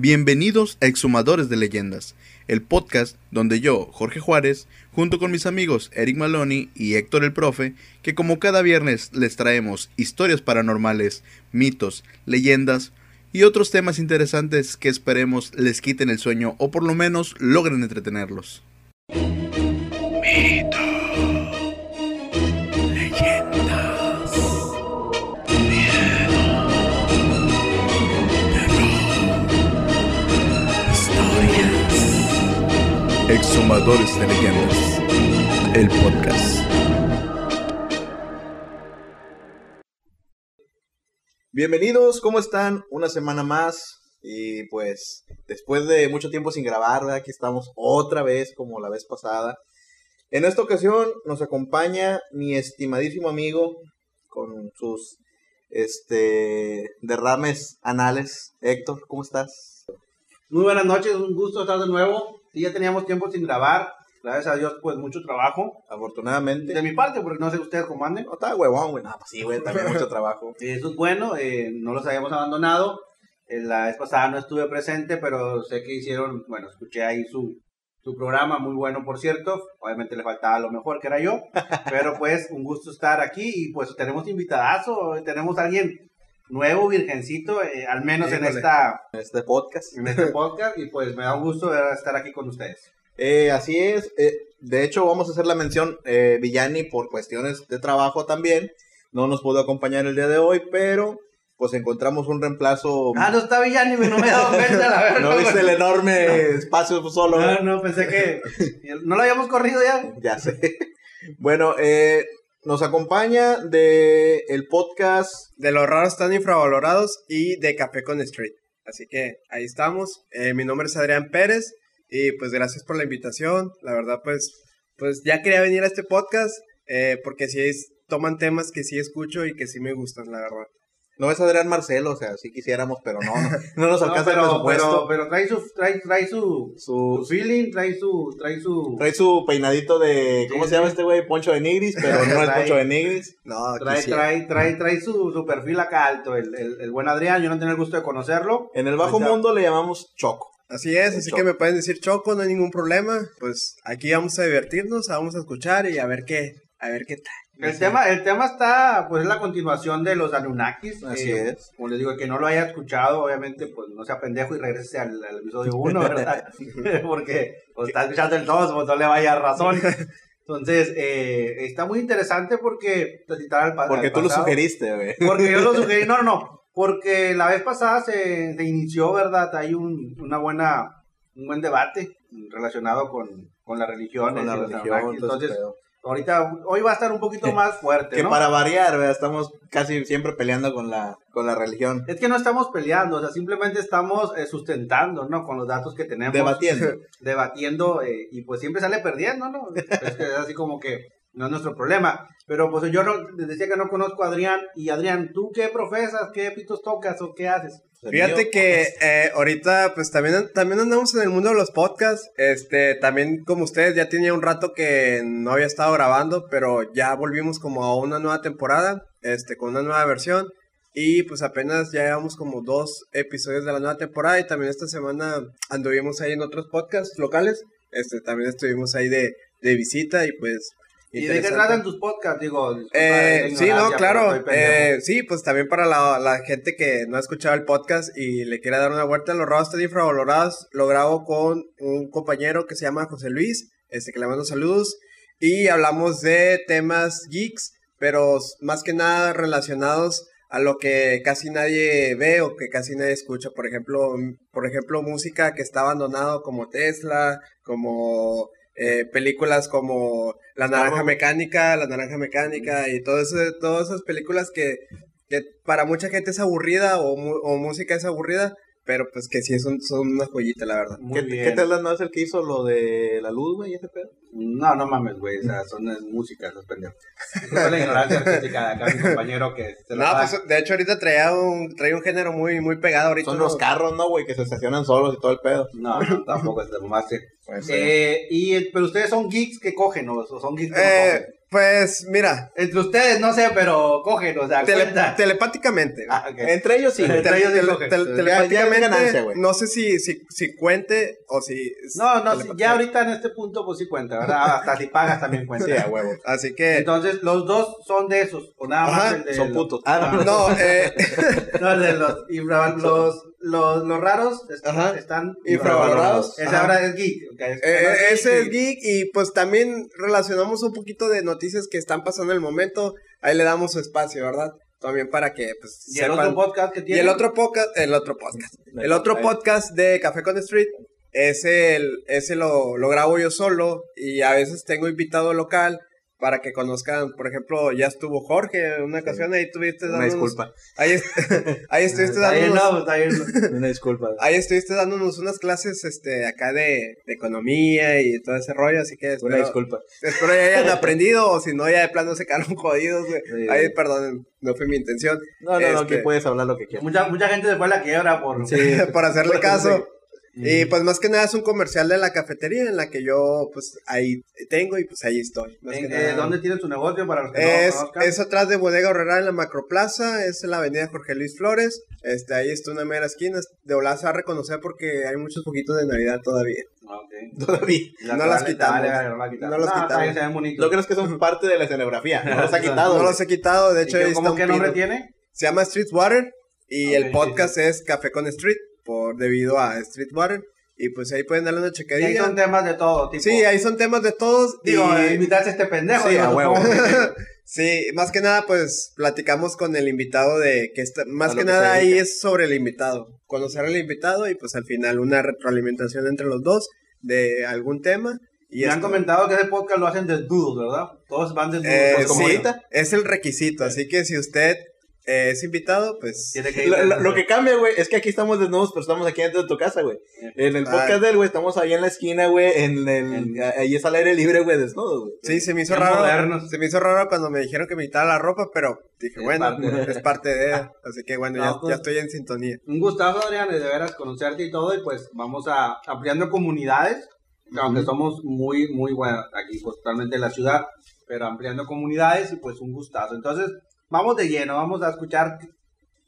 Bienvenidos a Exhumadores de Leyendas, el podcast donde yo, Jorge Juárez, junto con mis amigos Eric Maloney y Héctor el Profe, que como cada viernes les traemos historias paranormales, mitos, leyendas y otros temas interesantes que esperemos les quiten el sueño o por lo menos logren entretenerlos. Exhumadores de Leyendas, el podcast. Bienvenidos, ¿cómo están? Una semana más y pues después de mucho tiempo sin grabar, ¿verdad? aquí estamos otra vez como la vez pasada. En esta ocasión nos acompaña mi estimadísimo amigo con sus este derrames anales. Héctor, ¿cómo estás? Muy buenas noches, un gusto estar de nuevo. Sí, ya teníamos tiempo sin grabar. Gracias a Dios, pues mucho trabajo. Afortunadamente. De mi parte, porque no sé ustedes cómo anden. No, está huevón, güey. No, pues sí, güey, también mucho trabajo. Eso es bueno, eh, no los habíamos abandonado. Eh, la vez pasada no estuve presente, pero sé que hicieron, bueno, escuché ahí su, su programa, muy bueno, por cierto. Obviamente le faltaba lo mejor, que era yo. Pero pues, un gusto estar aquí y pues tenemos invitadazo, tenemos a alguien nuevo, virgencito, eh, al menos en esta En este podcast. en este podcast y pues me da un gusto estar aquí con ustedes. Eh, así es. eh, de hecho, vamos a hacer la mención. Eh, Villani, por cuestiones de trabajo también, no nos pudo acompañar el día de hoy, pero pues encontramos un reemplazo. Ah, no está Villani, no me he dado cuenta, la verdad. ¿No viste el enorme espacio solo? No, no, pensé que no lo habíamos corrido ya. Ya sé. Bueno, eh, nos acompaña de el podcast. de los raros tan infravalorados y de Café con Street. Así que ahí estamos. Eh, mi nombre es Adrián Pérez y pues gracias por la invitación. La verdad pues, pues ya quería venir a este podcast eh, porque sí es- toman temas que sí escucho y que sí me gustan, la verdad. No es Adrián Marcelo, o sea, sí quisiéramos, pero no, no, no nos No, alcanza el pero, presupuesto. pero, pero trae su, trae, trae su, su su, feeling, trae su, trae su, trae su peinadito de. ¿Cómo Sí, se llama sí. este güey? Poncho de Nigris, pero no es Poncho de Nigris. No, trae, quisiera. trae, trae, trae su, su perfil acá alto, el, el, el buen Adrián, yo no tengo el gusto de conocerlo. En el bajo mundo le llamamos Choco. Así es, así Choco. que me pueden decir Choco, no hay ningún problema. Pues aquí vamos a divertirnos, vamos a escuchar y a ver qué, a ver qué tal. El tema, el tema está, pues, es la continuación de los Anunnakis. Así eh, es. Como les digo, el que no lo haya escuchado, obviamente, pues, no sea pendejo y regrese al, al episodio 1, ¿verdad? Porque, pues, está escuchando el 2, pues, no le vaya razón. Entonces, eh, está muy interesante porque, pues, al Porque al tú lo pasado- sugeriste, güey. Porque yo lo sugerí, no, no, no, porque la vez pasada se, se inició, ¿verdad? Hay un, una buena, un buen debate relacionado con, con la religión. Con la religión, Entonces, pedo. Ahorita, hoy va a estar un poquito más fuerte, Que ¿no? para variar, ¿verdad? estamos casi siempre peleando con la, con la religión. Es que no estamos peleando, o sea, simplemente estamos eh, sustentando, ¿no? Con los datos que tenemos. Debatiendo. Debatiendo eh, y pues siempre sale perdiendo, ¿no? Es que es así como que no es nuestro problema. Pero pues yo no, decía que no conozco a Adrián. Y Adrián, ¿tú qué profesas? ¿Qué pitos tocas o qué haces? Fíjate que eh, ahorita pues también, también andamos en el mundo de los podcasts. Este, también como ustedes ya tenía un rato que no había estado grabando, pero ya volvimos como a una nueva temporada, este, con una nueva versión. Y pues apenas ya llevamos como dos episodios de la nueva temporada y también esta semana anduvimos ahí en otros podcasts locales. Este, también estuvimos ahí de, de visita y pues... ¿Y de qué tratan tus podcasts? Digo, Eh, sí, no, claro. eh, sí, pues también para la, la gente que no ha escuchado el podcast y le quiere dar una vuelta, Los Raros Están Infravalorados, lo grabo con un compañero que se llama José Luis, este que le mando saludos, y hablamos de temas geeks, pero más que nada relacionados a lo que casi nadie ve o que casi nadie escucha. Por ejemplo, por ejemplo, música que está abandonado como Tesla, como eh, películas como La Naranja. Mecánica, La Naranja Mecánica y todo ese- todas esas películas que, que para mucha gente es aburrida o, o música es aburrida, pero pues que sí son, son una joyita, la verdad. Muy ¿Qué, bien. ¿Qué Tesla no es el que hizo lo de la luz, güey, y ese pedo? No, no mames, güey. O sea, son eh, músicas, los pendejos. Disculpa la ignorancia artística de acá, mi compañero que se lo No, va- pues de hecho ahorita traía un, traía un género muy, muy pegado ahorita. Son ¿no? los carros, ¿no, güey? Que se estacionan solos y todo el pedo. No, no, tampoco es de. Pues, Eh, y, el- pero ustedes son geeks que cogen, ¿o o son geeks que no Eh, cogen? Pues mira, Entre ustedes, no sé, pero cogen, o sea, tele- cuenta. telepáticamente. Ah. Entre ellos sí. Entre ellos sí Tele- cogen. tele- telepáticamente, ganancia, no sé si, si, si cuente o si... No, no, telepáticamente. ya ahorita en este punto, pues sí cuenta, ¿verdad? Hasta si pagas también cuenta. Sí, a huevo. Así que... Entonces, los dos son de esos, o nada más Ajá, el de Son putos. Ah, no. No, eh, No, el de los, los, los, los raros Ajá. están Infravalorados. Ese ahora es geek. Eh, eh, ese es y- geek y pues también relacionamos un poquito de noticias que están pasando en el momento. Ahí le damos su espacio, ¿verdad? También para que pues Y el otro podcast que Y tiene. el otro podcast, el otro podcast, el otro podcast de Café con Street, ese, el- ese lo, lo grabo yo solo y a veces tengo invitado local para que conozcan, por ejemplo, ya estuvo Jorge en una ocasión, ahí tuviste Una dándonos- disculpa. Ahí, est- ahí estuviste dándonos. Una disculpa. ahí estuviste dándonos unas clases este acá de, de economía y todo ese rollo, así que Una espero, disculpa. espero ya hayan aprendido o si no ya de plano se quedaron jodidos, güey. Sí. Ahí perdonen, no fue mi intención. No, no, no, Este- aquí puedes hablar lo que quieras. Mucha, mucha gente se fue a la quiebra por... Sí. por hacerle caso. Y pues más que nada es un comercial de la cafetería en la que yo pues ahí tengo y pues ahí estoy. Más ¿En- que eh, nada. ¿Dónde tiene su negocio para los que Es, no lo conozcan? es atrás de Bodega Horrera en la Macroplaza, es en la avenida Jorge Luis Flores. Este, ahí está una mera esquina. De volada se va a reconocer porque hay muchos poquitos de Navidad todavía. Ah, ok. Todavía. La No las quitamos. vale, vale, no las quitamos. No las quitamos. bien, se ven bonitos. ¿No crees que son parte de la escenografía? No los ha quitado. no los he quitado, de ¿Y hecho qué- ahí ¿Cómo está qué un nombre pino. tiene? Se llama Street Water y el sí, podcast es Café con Street por debido a Street Water. Y pues ahí pueden darle una Y ahí checadilla. son temas de todo tipo. Sí, ahí son temas de todos. Digo, y- invitarse a este pendejo. Sí, a huevo. Sí, más que nada, pues platicamos con el invitado de que está, más que nada ahí es sobre el invitado, conocer al invitado y pues al final una retroalimentación entre los dos de algún tema. Y Me han comentado que ese podcast lo hacen desnudos, ¿verdad? Todos van desnudos. eh, pues, como sí, ahorita. es el requisito, así que si usted eh, es invitado, pues Tiene que ir Lo, lo- desnudo. lo que cambia, güey, es que aquí estamos desnudos, pero estamos aquí dentro de tu casa, güey. En el podcast Ay. del, güey, estamos ahí en la esquina, güey, en el... Ahí es al aire libre, güey, desnudos, güey. sí, se me hizo raro, modernos. se me hizo raro cuando me dijeron que me quitara la ropa, pero dije, Es bueno, parte. es parte de, así que bueno, No, ya, pues- ya estoy en sintonía. Un gustazo, Adrián, de veras conocerte y todo. Y pues vamos a ampliando comunidades. Aunque somos muy, muy buenos aquí, pues totalmente en la ciudad. Pero ampliando comunidades y pues un gustazo. Entonces, vamos de lleno. Vamos a escuchar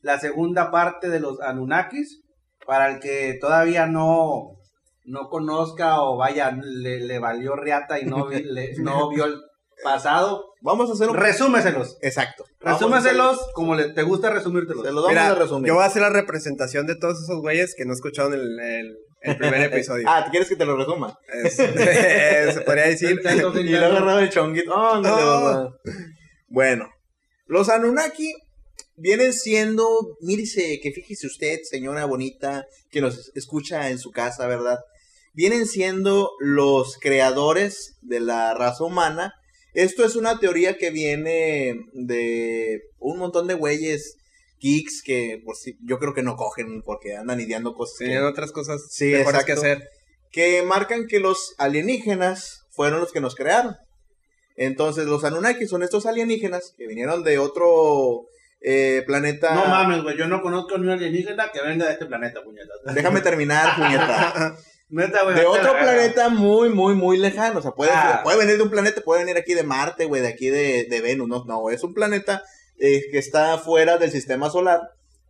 la segunda parte de los Anunnakis. Para el que todavía no, no conozca o vaya, le, le valió riata y no, vi- le- no vio el pasado. Vamos a hacer un... Resúmeselos. Exacto. Hacer- Resúmeselos como le, te gusta resumírtelos. Se los vamos Mira, a resumir. yo voy a hacer la representación de todos esos güeyes que no escucharon el, el- el primer episodio. Ah, ¿quieres que te lo resuma? Es- se podría decir. Y lo agarraba el chonguito. Ándale, No. Bueno, los Anunnaki vienen siendo, mírese, que fíjese usted, señora bonita, que nos escucha en su casa, ¿verdad? Vienen siendo los creadores de la raza humana. Esto es una teoría que viene de un montón de güeyes geeks que si, yo creo que no cogen porque andan ideando cosas. Tenían otras cosas Sí, mejores que exacto. hacer. que marcan que los alienígenas fueron los que nos crearon. Entonces, los Anunnaki son estos alienígenas que vinieron de otro eh, planeta. No mames, güey. Yo no conozco ni un alienígena que venga de este planeta, puñetas. Déjame terminar, puñeta. Neta, güey. De otro planeta muy, muy, muy lejano. O sea, puede, Ah. puede venir de un planeta, puede venir aquí de Marte, güey, de aquí de, de Venus. No, no, es un planeta eh, que está fuera del sistema solar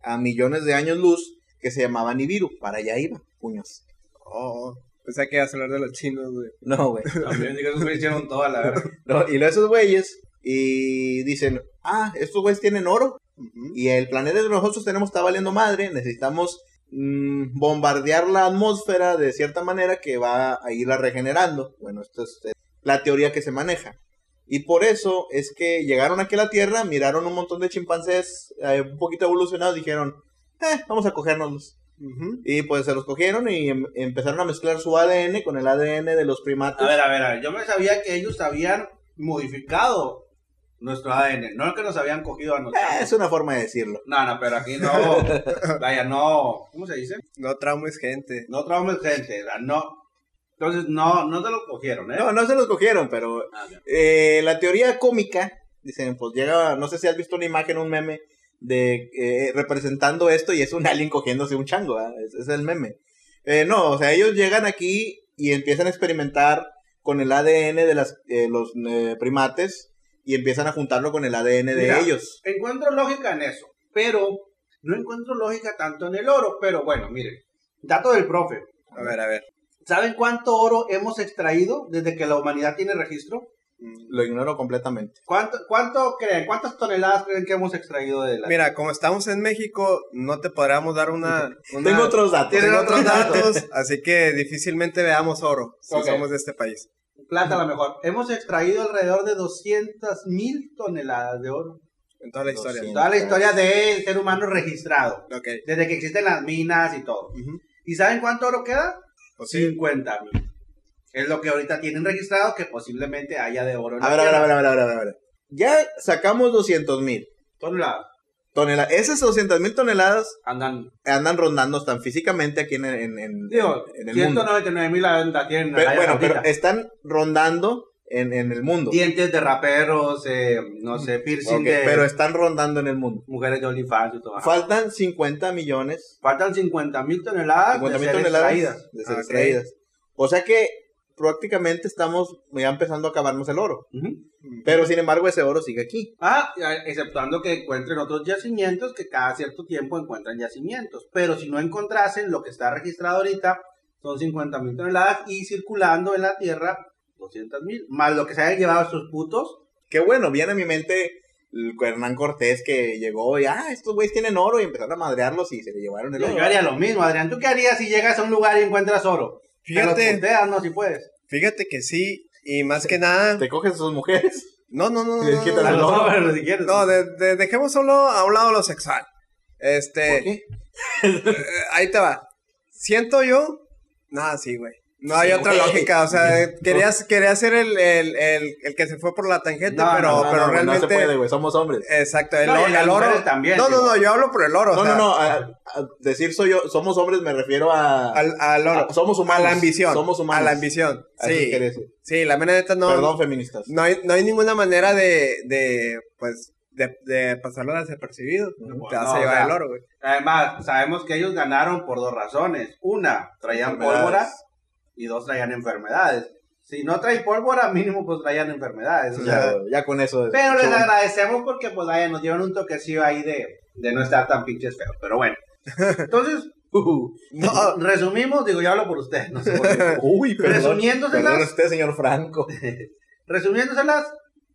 a millones de años luz que se llamaba Nibiru. Para allá iba, puños. Oh, pensé que ibas a hablar de los chinos, güey. No, güey. Güeyes hicieron toda la verga. No, y luego esos güeyes y dicen, ah, estos güeyes tienen oro y el planeta que nosotros tenemos está valiendo madre, necesitamos mm, bombardear la atmósfera de cierta manera que va a irla regenerando. Bueno, esto es eh, la teoría que se maneja. Y por eso es que llegaron aquí a la Tierra, miraron un montón de chimpancés eh, un poquito evolucionados, dijeron, eh, vamos a cogérnoslos. Y pues se los cogieron y em- empezaron a mezclar su ADN con el ADN de los primates. A ver, a ver, a ver. Yo me sabía que ellos habían modificado nuestro ADN. No que nos habían cogido a nosotros. Eh, es una forma de decirlo. No, no, pero aquí no. Vaya, no. ¿Cómo se dice? No traumes gente. No traumes gente. No. Entonces, no, no te lo cogieron, ¿eh? No, no se los cogieron, pero Ah, eh, la teoría cómica, dicen, pues llega, no sé si has visto una imagen, un meme de eh, representando esto y es un alien cogiéndose un chango, es, es el meme. Eh, no, o sea, ellos llegan aquí y empiezan a experimentar con el ADN de las, eh, los eh, primates y empiezan a juntarlo con el ADN de Mira. ellos. Encuentro lógica en eso, pero no encuentro lógica tanto en el oro. Pero bueno, miren, dato del profe. A ver, a ver. ¿Saben cuánto oro hemos extraído desde que la humanidad tiene registro? Lo ignoro completamente. ¿Cuánto, cuánto creen? ¿Cuántas toneladas creen que hemos extraído de la Mira, como estamos en México, no te podríamos dar una... una- Tengo otros datos. Tienen tengo otros datos. así que difícilmente veamos oro si somos de este país. plata a lo mejor? Hemos extraído alrededor de 200 mil toneladas de oro. En toda la historia. 200. Toda la historia del ser humano registrado. Ok. Desde que existen las minas y todo. ¿Y saben cuánto oro queda? Pues sí. 50 mil. Es lo que ahorita tienen registrado que posiblemente haya de oro en A la ver, a ver, a ver, a ver, a ver, a ver. Ya sacamos 200 mil Toneladas. toneladas. Esas 200 mil toneladas Andan. andan rondando tan físicamente aquí en, en, en- Digo, en el mundo. 199 mil la tienen. Pero, bueno, pero están rondando en, en el mundo. Dientes de raperos, eh, no sé, piercing Ok, de pero están rondando en el mundo. mujeres de OnlyFans y todo. Faltan 50 millones, Faltan 50 mil toneladas 50 de mil toneladas extraídas. de ser Ah, ok. extraídas. O sea que prácticamente estamos ya empezando a acabarnos el oro. Pero sin embargo ese oro sigue aquí. Ah, exceptuando que encuentren otros yacimientos, que cada cierto tiempo encuentran yacimientos. Pero si no encontrasen lo que está registrado ahorita, son 50 mil toneladas y circulando en la Tierra 200 mil. Más lo que se hayan llevado estos putos. Qué bueno, viene a mi mente el Hernán Cortés que llegó y, ah, estos güeyes tienen oro y empezaron a madrearlos y se le llevaron el oro. yo haría lo mismo, Adrián. ¿Tú qué harías si llegas a un lugar y encuentras oro? Te Fíjate. puteas, no, si puedes. Fíjate que sí, y más que nada... Te coges a sus mujeres. No, no, no, no, no, no, el no, oro. pero si quieres. no, de- de- dejemos solo a un lado lo sexual. ¿Por Este, qué? eh, ahí te va. Siento yo, nada, sí, güey. No hay Sí, otra lógica, o sea, querías, quería ser el, el, el, el que se fue por la tangente, No, pero, no, No, pero realmente... No se puede, güey, somos hombres. Exacto, el, el oro. también, no, no, no, yo hablo por el oro. No, o sea, no, no, a, a decir soy yo, somos hombres me refiero a... Al, al oro. a- somos humanos. A la ambición. Somos humanos. A la ambición. Sí. Sí, la mera neta no. Perdón, feministas. No hay, no hay ninguna manera de, de pues, de, de pasarlo desapercibido. Ujú. Te vas No, a o llevar sea, el oro, güey. Además, sabemos que ellos ganaron por dos razones. Una, traían pólvora y dos, traían enfermedades. Si no traen pólvora, mínimo pues traían enfermedades. o sea, Ya, con eso. es- pero les agradecemos porque pues vaya, nos dieron un toquecillo ahí de, de no estar tan pinches feos. Pero bueno. Entonces, uh, No, resumimos, digo, yo hablo por ustedes, no sé por qué. Uy, perdón. Resumiéndoselas. Perdón usted, señor Franco. Resumiéndoselas,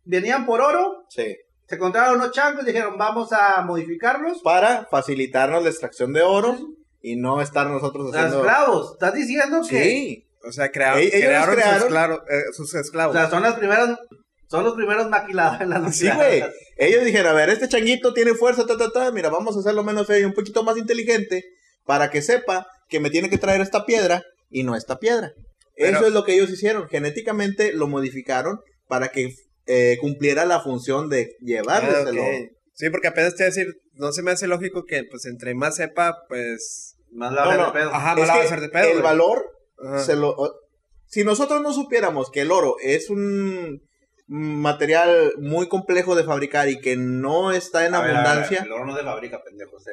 venían por oro, Sí. se encontraron unos changos, dijeron, vamos a modificarlos. Para facilitarnos la extracción de oro y no estar nosotros haciendo... esclavos, ¿estás diciendo que Sí. O sea, crea- Ellos crearon sus, crearon- esclavos, eh, sus O esclavos. sea, son las primeras, son los primeros maquilados en las Sí, güey. Ellos dijeron, a ver, este changuito tiene fuerza, ta, ta, ta. Mira, vamos a hacerlo menos feo y un poquito más inteligente para que sepa que me tiene que traer esta piedra y no esta piedra. Pero- Eso es lo que ellos hicieron. Genéticamente lo modificaron para que eh, cumpliera la función de llevarles Ah, el ok. oro. Sí, porque apenas te iba a decir, no se me hace lógico que, pues, entre más sepa, pues... Más la No, de no, pedo. Ajá, Es más la va a hacer de pedo, el güey. valor Ajá. se lo... o- Si nosotros no supiéramos que el oro es un material muy complejo de fabricar y que no está en A ver, a ver, abundancia, el oro no se fabrica, pendejo. se-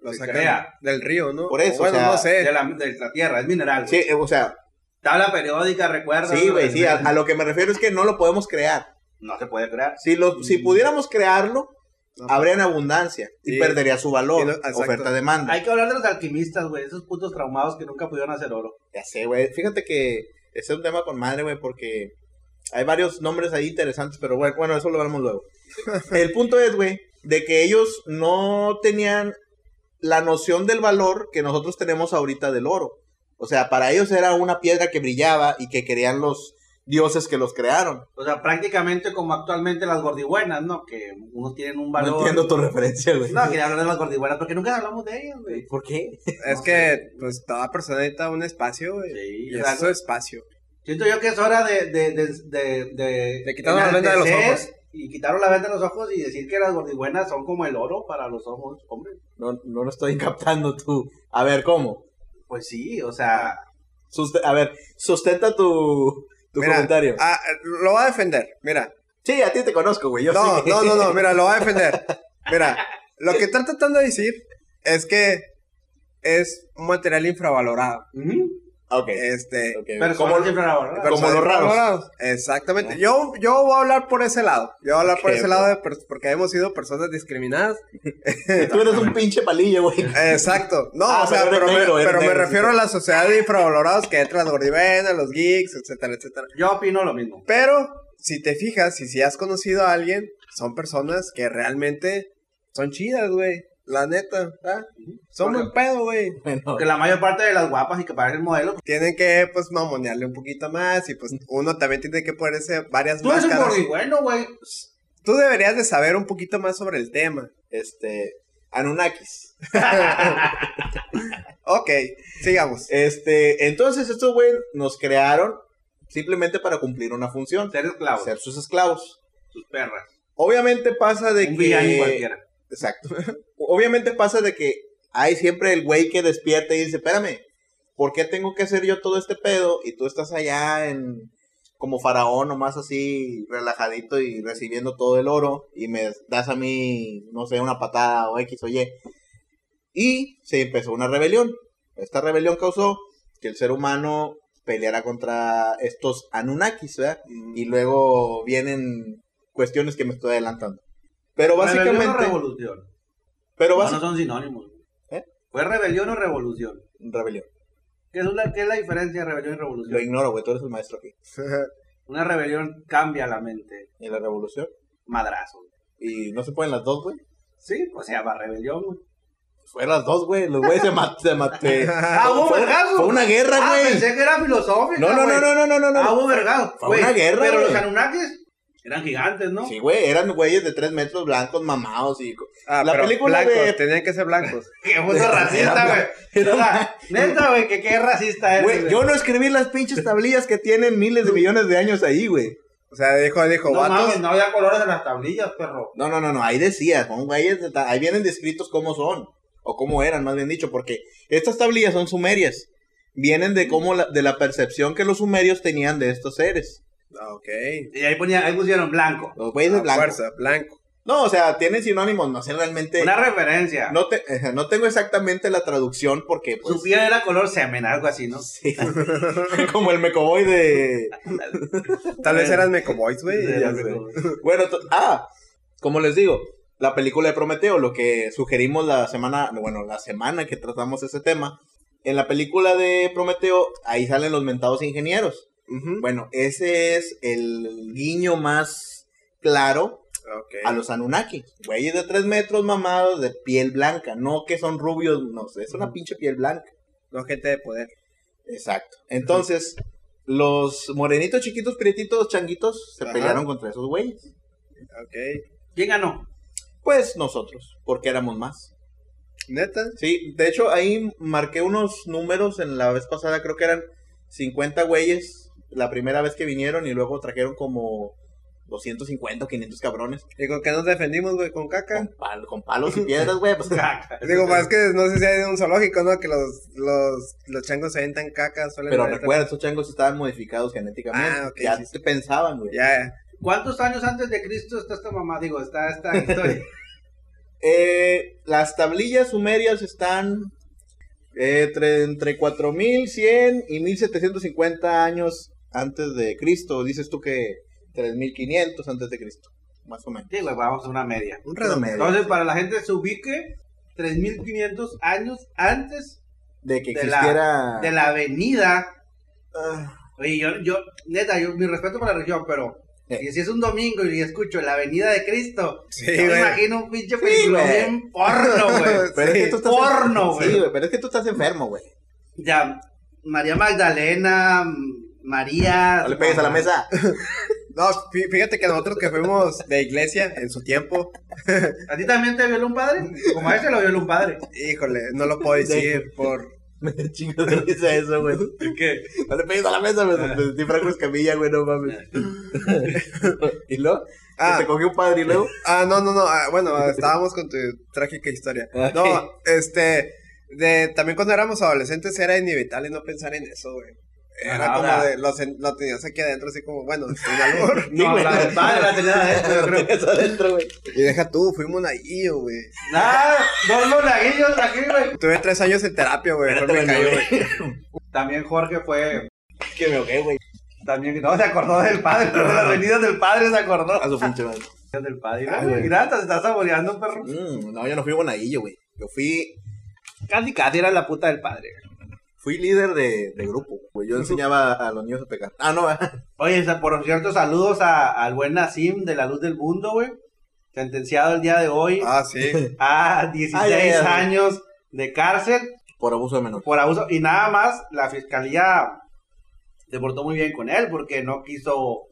Lo se sacan crea. del río, ¿no? Por eso, O bueno, o sea, no sé. De la, de la tierra, es mineral. sí, güey. o sea, Tabla periódica, recuerda. Sí, güey, sí, a, a lo que me refiero es que no lo podemos crear. No se puede crear. Si, lo, si pudiéramos crearlo, habría en abundancia y Sí. perdería su valor, oferta-demanda. Hay que hablar de los alquimistas, güey. Esos putos traumados que nunca pudieron hacer oro. Ya sé, güey. Fíjate que ese es un tema con madre, güey, porque hay varios nombres ahí interesantes, pero bueno, bueno, eso lo veremos luego. El punto es, güey, de que ellos no tenían la noción del valor que nosotros tenemos ahorita del oro. O sea, para ellos era una piedra que brillaba y que querían los dioses que los crearon. O sea, prácticamente como actualmente las gordibuenas, ¿no? Que unos tienen un valor. No entiendo tu referencia, güey. No, quería hablar de las gordibuenas porque nunca hablamos de ellas, güey. ¿Por qué? Es no que, pues, toda persona necesita un espacio, güey. Sí, y es su espacio. Siento yo que es hora de... De, de, de, de, De quitarnos la venda de los ojos. Y quitaron la venda de los ojos y decir que las gordibuenas son como el oro para los ojos, hombre. No, no lo estoy captando tú. A ver, ¿cómo? Pues sí, o sea... Suste- a ver, sustenta tu, tu Mira, comentario. ah, lo va a defender. Mira. Sí, a ti te conozco, güey. Yo No, sí. no, no, no. Mira, lo va a defender. Mira, lo que está tratando de decir es que es un material infravalorado. Ok. Este. Pero Como- los raros. Exactamente. Yo, yo voy a hablar por ese lado. Yo voy a hablar por ese lado de porque hemos sido personas discriminadas. Tú eres un pinche palillo, güey. Exacto. No, Ah, o sea, pero me, negro, refiero sí. a la sociedad de infravalorados que entra los gordivenas, los geeks, etcétera, etcétera. Yo opino lo mismo. Pero, si te fijas, y si has conocido a alguien, son personas que realmente son chidas, güey. La neta, ¿ah? Son ¿Por buen pedo, güey. Bueno, Porque la mayor parte de las guapas y que parecen modelos. Tienen que, pues, mamonearle un poquito más y, pues, uno también tiene que ponerse varias Tú eres un bueno, güey. Tú deberías de saber un poquito más sobre el tema. este. Anunnakis. Ok, sigamos. Este. Entonces, estos, güey, nos crearon simplemente para cumplir una función: Ser esclavos. ser sus esclavos. Sus perras. Obviamente pasa de un que. cualquiera. Exacto. Obviamente pasa de que hay siempre el güey que despierta y dice, espérame, ¿por qué tengo que hacer yo todo este pedo? Y tú estás allá en como faraón, nomás así relajadito y recibiendo todo el oro y me das a mí, no sé, una patada o X o Y. Y se empezó una rebelión. Esta rebelión causó que el ser humano peleara contra estos Anunnakis, ¿verdad? Y luego vienen cuestiones que me estoy adelantando. Pero ¿Rebelión o básicamente... revolución? Pero No, no básicamente... son sinónimos. ¿Eh? ¿Fue rebelión o revolución? Rebelión. ¿Qué es, la, qué es la diferencia de rebelión y revolución? Lo ignoro, güey. Tú eres el maestro aquí. Una rebelión cambia la mente. ¿Y la revolución? Madrazo. ¿Y no se pueden las dos, güey? Sí, pues se llama rebelión, güey. Fueron las dos, güey. Los güeyes se mataron. Ah, hubo fue, fue una guerra, Ah, güey. pensé que era filosófica, no, no, no, no, no, no, no. Ah, hubo vergazos. Fue Güey, una guerra, Pero güey. los Anunnakis eran gigantes, ¿no? Sí, güey. Eran güeyes de tres metros blancos, mamados y... Ah, La pero película blancos, de- tenían que ser blancos. Qué puto racista, güey. O sea, neta, güey, que qué racista eres, Güey, yo no escribí las pinches tablillas que tienen miles de millones de años ahí, güey. O sea, dijo, dijo, No vatos. mames, no había colores en las tablillas, perro. No, no, no, no. Ahí decía. Son güeyes... de ta- Ahí vienen descritos cómo son. O cómo eran, más bien dicho. Porque estas tablillas son sumerias. Vienen de cómo la, de la percepción que los sumerios tenían de estos seres. Ah, ok. Y ahí, ponía, ahí pusieron blanco. Los güeyes de blanco. fuerza, blanco. No, o sea, tienen sinónimos, no sé realmente. Una referencia. No, te, eh, no tengo exactamente la traducción porque, pues. Su piel era color semen, algo así, ¿no? sí. como el mecoboy de. Tal vez eran Mecoboys, güey. Bueno, ah, como les digo, la película de Prometeo, lo que sugerimos la semana, bueno, la semana que tratamos ese tema, en la película de Prometeo, ahí salen los mentados ingenieros. Bueno, ese es el guiño más claro a los Anunnaki. Güeyes de tres metros mamados de piel blanca. No que son rubios, no sé, es una pinche piel blanca. No gente de poder. Exacto. Entonces, los morenitos, chiquitos, prietitos, changuitos se Ajá. pelearon contra esos güeyes. Ok. ¿Quién ganó? Pues nosotros, porque éramos más. ¿Neta? Sí, de hecho ahí marqué unos números en la vez pasada, creo que eran 50 güeyes la primera vez que vinieron y luego trajeron como 250 o 500 cabrones. ¿Y con qué nos defendimos, güey? ¿Con caca? Con, pal- con palos y piedras, güey. Pues, Digo, más que no sé si hay un zoológico, ¿no? Que los, los, los changos se aventan caca. suelen Pero recuerda, estos changos estaban modificados genéticamente. Ah, ok, ya sí, pensaban, güey. Ya, ya. ¿Cuántos años antes de Cristo está esta mamá? Digo, está esta historia. Eh, las tablillas sumerias están eh, tre- entre 4100 y 1750 años antes de Cristo. Dices tú que 3500 antes de Cristo, más o menos. Sí, güey, vamos a una media. Un redondeo. Entonces, para la gente se ubique 3500 años antes De que De la- existiera. de la avenida. Ah, Oye, yo, yo, neta, yo, mi respeto por la región, pero Eh. y si es un domingo y escucho la avenida de Cristo, Sí, yo me imagino un pinche película güey. bien porno, güey. pero es Sí, que tú estás porno, güey. Sí, güey, pero es que tú estás enfermo, güey. Ya, María Magdalena, María. No le pegues a la mesa. No, fí- fíjate que nosotros que fuimos de iglesia en su tiempo, ¿A ti también te violó un padre? Como a ese lo violó un padre. híjole, no lo puedo decir por... Me chingo de risa eso, güey. ¿Qué? No le pegues a la mesa, güey. Me sentí Franco Escamilla, güey, no mames. ¿Y luego? Ah. ¿Que te cogió un padre y luego? Ah, no, no, no. ah, bueno, estábamos con tu trágica historia. Ok. No, este. De, también cuando éramos adolescentes era inevitable no pensar en eso, güey. Era como de, lo, lo tenías aquí adentro, así como, bueno, sin albur. No, la del padre la tenía adentro, yo creo. Eso adentro, güey. Y deja tú, fui monaguillo, güey. Ah, dos monaguillos aquí, güey. Tuve tres años en terapia, güey. Mejor me callo, güey. güey. También Jorge fue, Que me ahogué, güey. también, no, se acordó del padre, de las venidas del padre se acordó. A su pinche madre. Del padre, Ay, mira, güey. mira, te estás saboreando, perro. Mm, no, yo no fui monaguillo, güey. Yo fui, Casi, casi era la puta del padre. Fui líder de, de grupo, güey. Yo enseñaba a los niños a pecar. Ah, no, Oye, por cierto, saludos a- al buen Nassim de la Luz del Mundo, güey. Sentenciado el día de hoy Ah, sí. a 16 Ay, ay, ay. años de cárcel por abuso de menor. por abuso. Y nada más, la fiscalía se portó muy bien con él porque no quiso,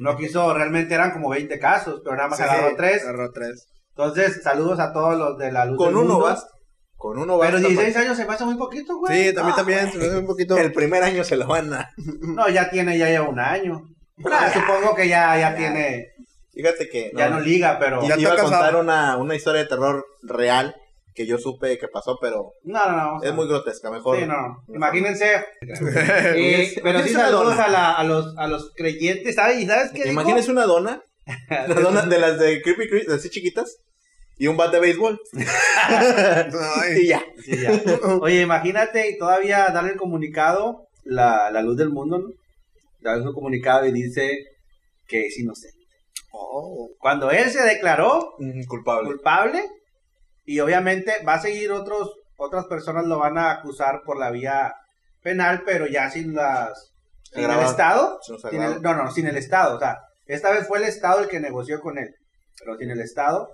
no quiso, realmente eran como 20 casos, pero nada más Sí, agarró 3. Agarró tres. Entonces, saludos a todos los de la Luz Con del uno Mundo. basta. Con uno. Pero 16 años se pasa muy poquito, güey. Sí, también, Ah, también. Se me hace un poquito. El primer año se lo van a... No, ya tiene, ya lleva un año. Ah, supongo que ya, ya, Ya. tiene, Fíjate que... ya no liga, pero... Ya iba a contar una, una historia de terror real que yo supe que pasó, pero No, no, no. es muy grotesca. Mejor... Sí, no. Imagínense. Eh, pero sí saludos dona. a, la, a, los, a los creyentes, ¿sabes? ¿Y sabes qué? dijo? Imagínese una dona, una dona de las de Creepy Creepy, así chiquitas, y un bat de béisbol. Y ya. Sí, ya. Oye, imagínate y todavía darle el comunicado, la, la luz del mundo, ¿no? Darle un comunicado y dice que es inocente. oh. Cuando él se declaró Mm, culpable. culpable, y obviamente va a seguir otros, otras personas lo van a acusar por la vía penal, pero ya sin las... Sin el. Estado, Sin el- no, no, sin el Estado. O sea, esta vez fue el Estado el que negoció con él, pero sin el Estado.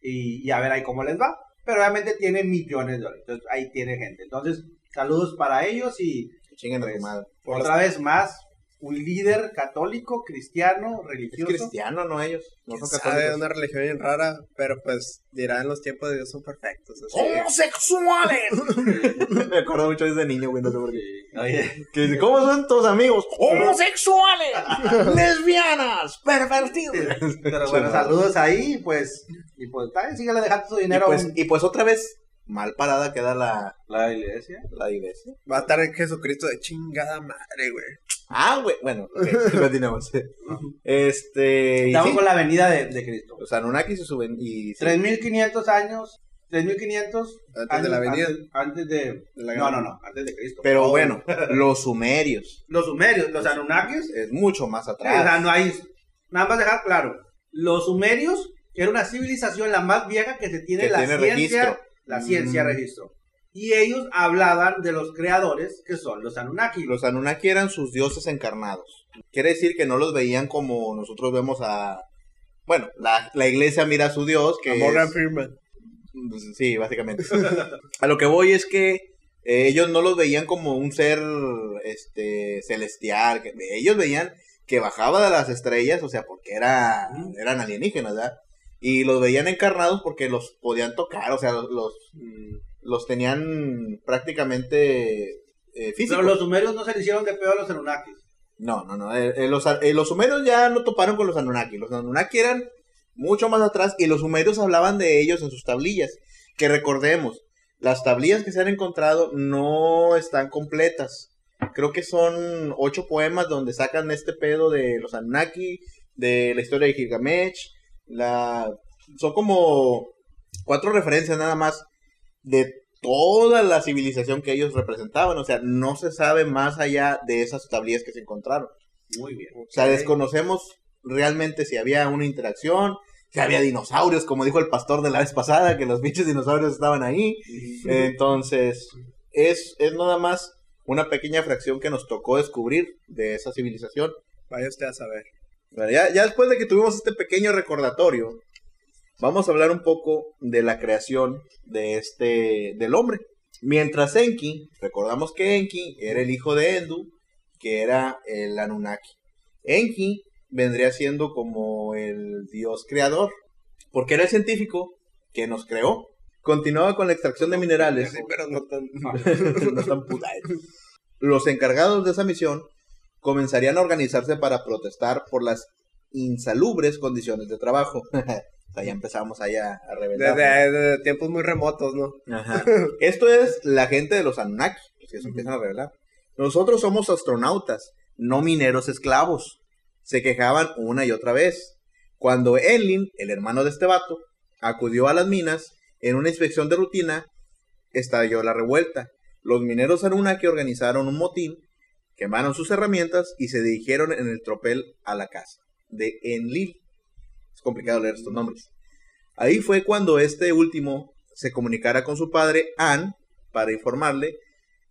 Y, y a ver ahí cómo les va. Pero obviamente tiene millones de dólares. Entonces ahí tiene gente. Entonces, saludos para ellos y Chinguen Pues, otra vez más, un líder católico, cristiano, Es religioso. cristiano, no ellos. No son sabe, católicos. una religión bien rara, pero pues dirán los tiempos de Dios son perfectos. ¡Homosexuales! Me acuerdo mucho de ese niño, güey, no sé por qué. Oye, Que dice, ¿cómo son tus amigos? ¡Homosexuales! ¡Lesbianas! ¡Pervertidos! pero bueno, saludos ahí, pues, y pues, tal, síguele dejando su Y dinero pues, a un- y pues otra vez, mal parada queda la, la iglesia. la iglesia. Va a estar en Jesucristo de chingada madre, güey. Ah, güey, bueno, ok, continuamos. Este, Estamos sí, con la venida de, de Cristo. los Anunnakis se suben y... sí. 3.500 años, 3.500 Antes de la venida. Antes, antes de... de la no, no, no, antes de Cristo. Pero Oh. bueno, los sumerios Los sumerios, los anunnakis, es mucho más o atrás. sea, no hay... Nada más dejar claro, los sumerios era una civilización la más vieja que se tiene Que la tiene ciencia, registro. La ciencia Mm. registro. Y ellos hablaban de los creadores, que son los Anunnaki. Los Anunnaki eran sus dioses encarnados. Quiere decir que no los veían como nosotros vemos a... Bueno, la, la iglesia mira a su dios, que A Morgan es- Freeman. Pues, Sí, básicamente. a lo que voy es que eh, ellos no los veían como un ser este celestial. que- ellos veían que bajaba de las estrellas, o sea, porque era, eran alienígenas, ¿verdad? Y los veían encarnados porque los podían tocar, o sea, los, los, los tenían prácticamente eh, físicos. Pero los sumerios no se le hicieron de pedo a los Anunnakis. No, no, no. eh, eh, los, eh, los sumerios ya no toparon con los Anunnaki. Los Anunnaki eran mucho más atrás y los sumerios hablaban de ellos en sus tablillas. Que recordemos, las tablillas que se han encontrado no están completas. Creo que son ocho poemas donde sacan este pedo de los Anunnaki, de la historia de Gilgamesh. La... Son como cuatro referencias nada más de toda la civilización que ellos representaban. O sea, no se sabe más allá de esas tablillas que se encontraron. Muy bien. O sea, desconocemos realmente si había una interacción, si había dinosaurios, como dijo el pastor de la vez pasada, que los pinches dinosaurios estaban ahí. Entonces, es, es nada más una pequeña fracción que nos tocó descubrir de esa civilización. Vaya usted a saber. Bueno, ya, ya después de que tuvimos este pequeño recordatorio, vamos a hablar un poco de la creación de este, del hombre. Mientras Enki, recordamos que Enki era el hijo de Endu, que era el Anunnaki. Enki vendría siendo como el dios creador, porque era el científico que nos creó. Continuaba con la extracción de minerales. Sí, pero no tan. No tan puta, eh. Los encargados de esa misión comenzarían a organizarse para protestar por las insalubres condiciones de trabajo. ya empezamos ahí a, a revelar. Desde, desde tiempos muy remotos, ¿no? Ajá. Esto es la gente de los Anunnaki, que se empiezan a revelar. Nosotros somos astronautas, no mineros esclavos. Se quejaban una y otra vez. Cuando Enlin, el hermano de este vato, acudió a las minas en una inspección de rutina, estalló la revuelta. Los mineros Anunnaki organizaron un motín, quemaron sus herramientas y se dirigieron en el tropel a la casa de Enlil. Es complicado leer estos nombres. Ahí fue cuando este último se comunicara con su padre An para informarle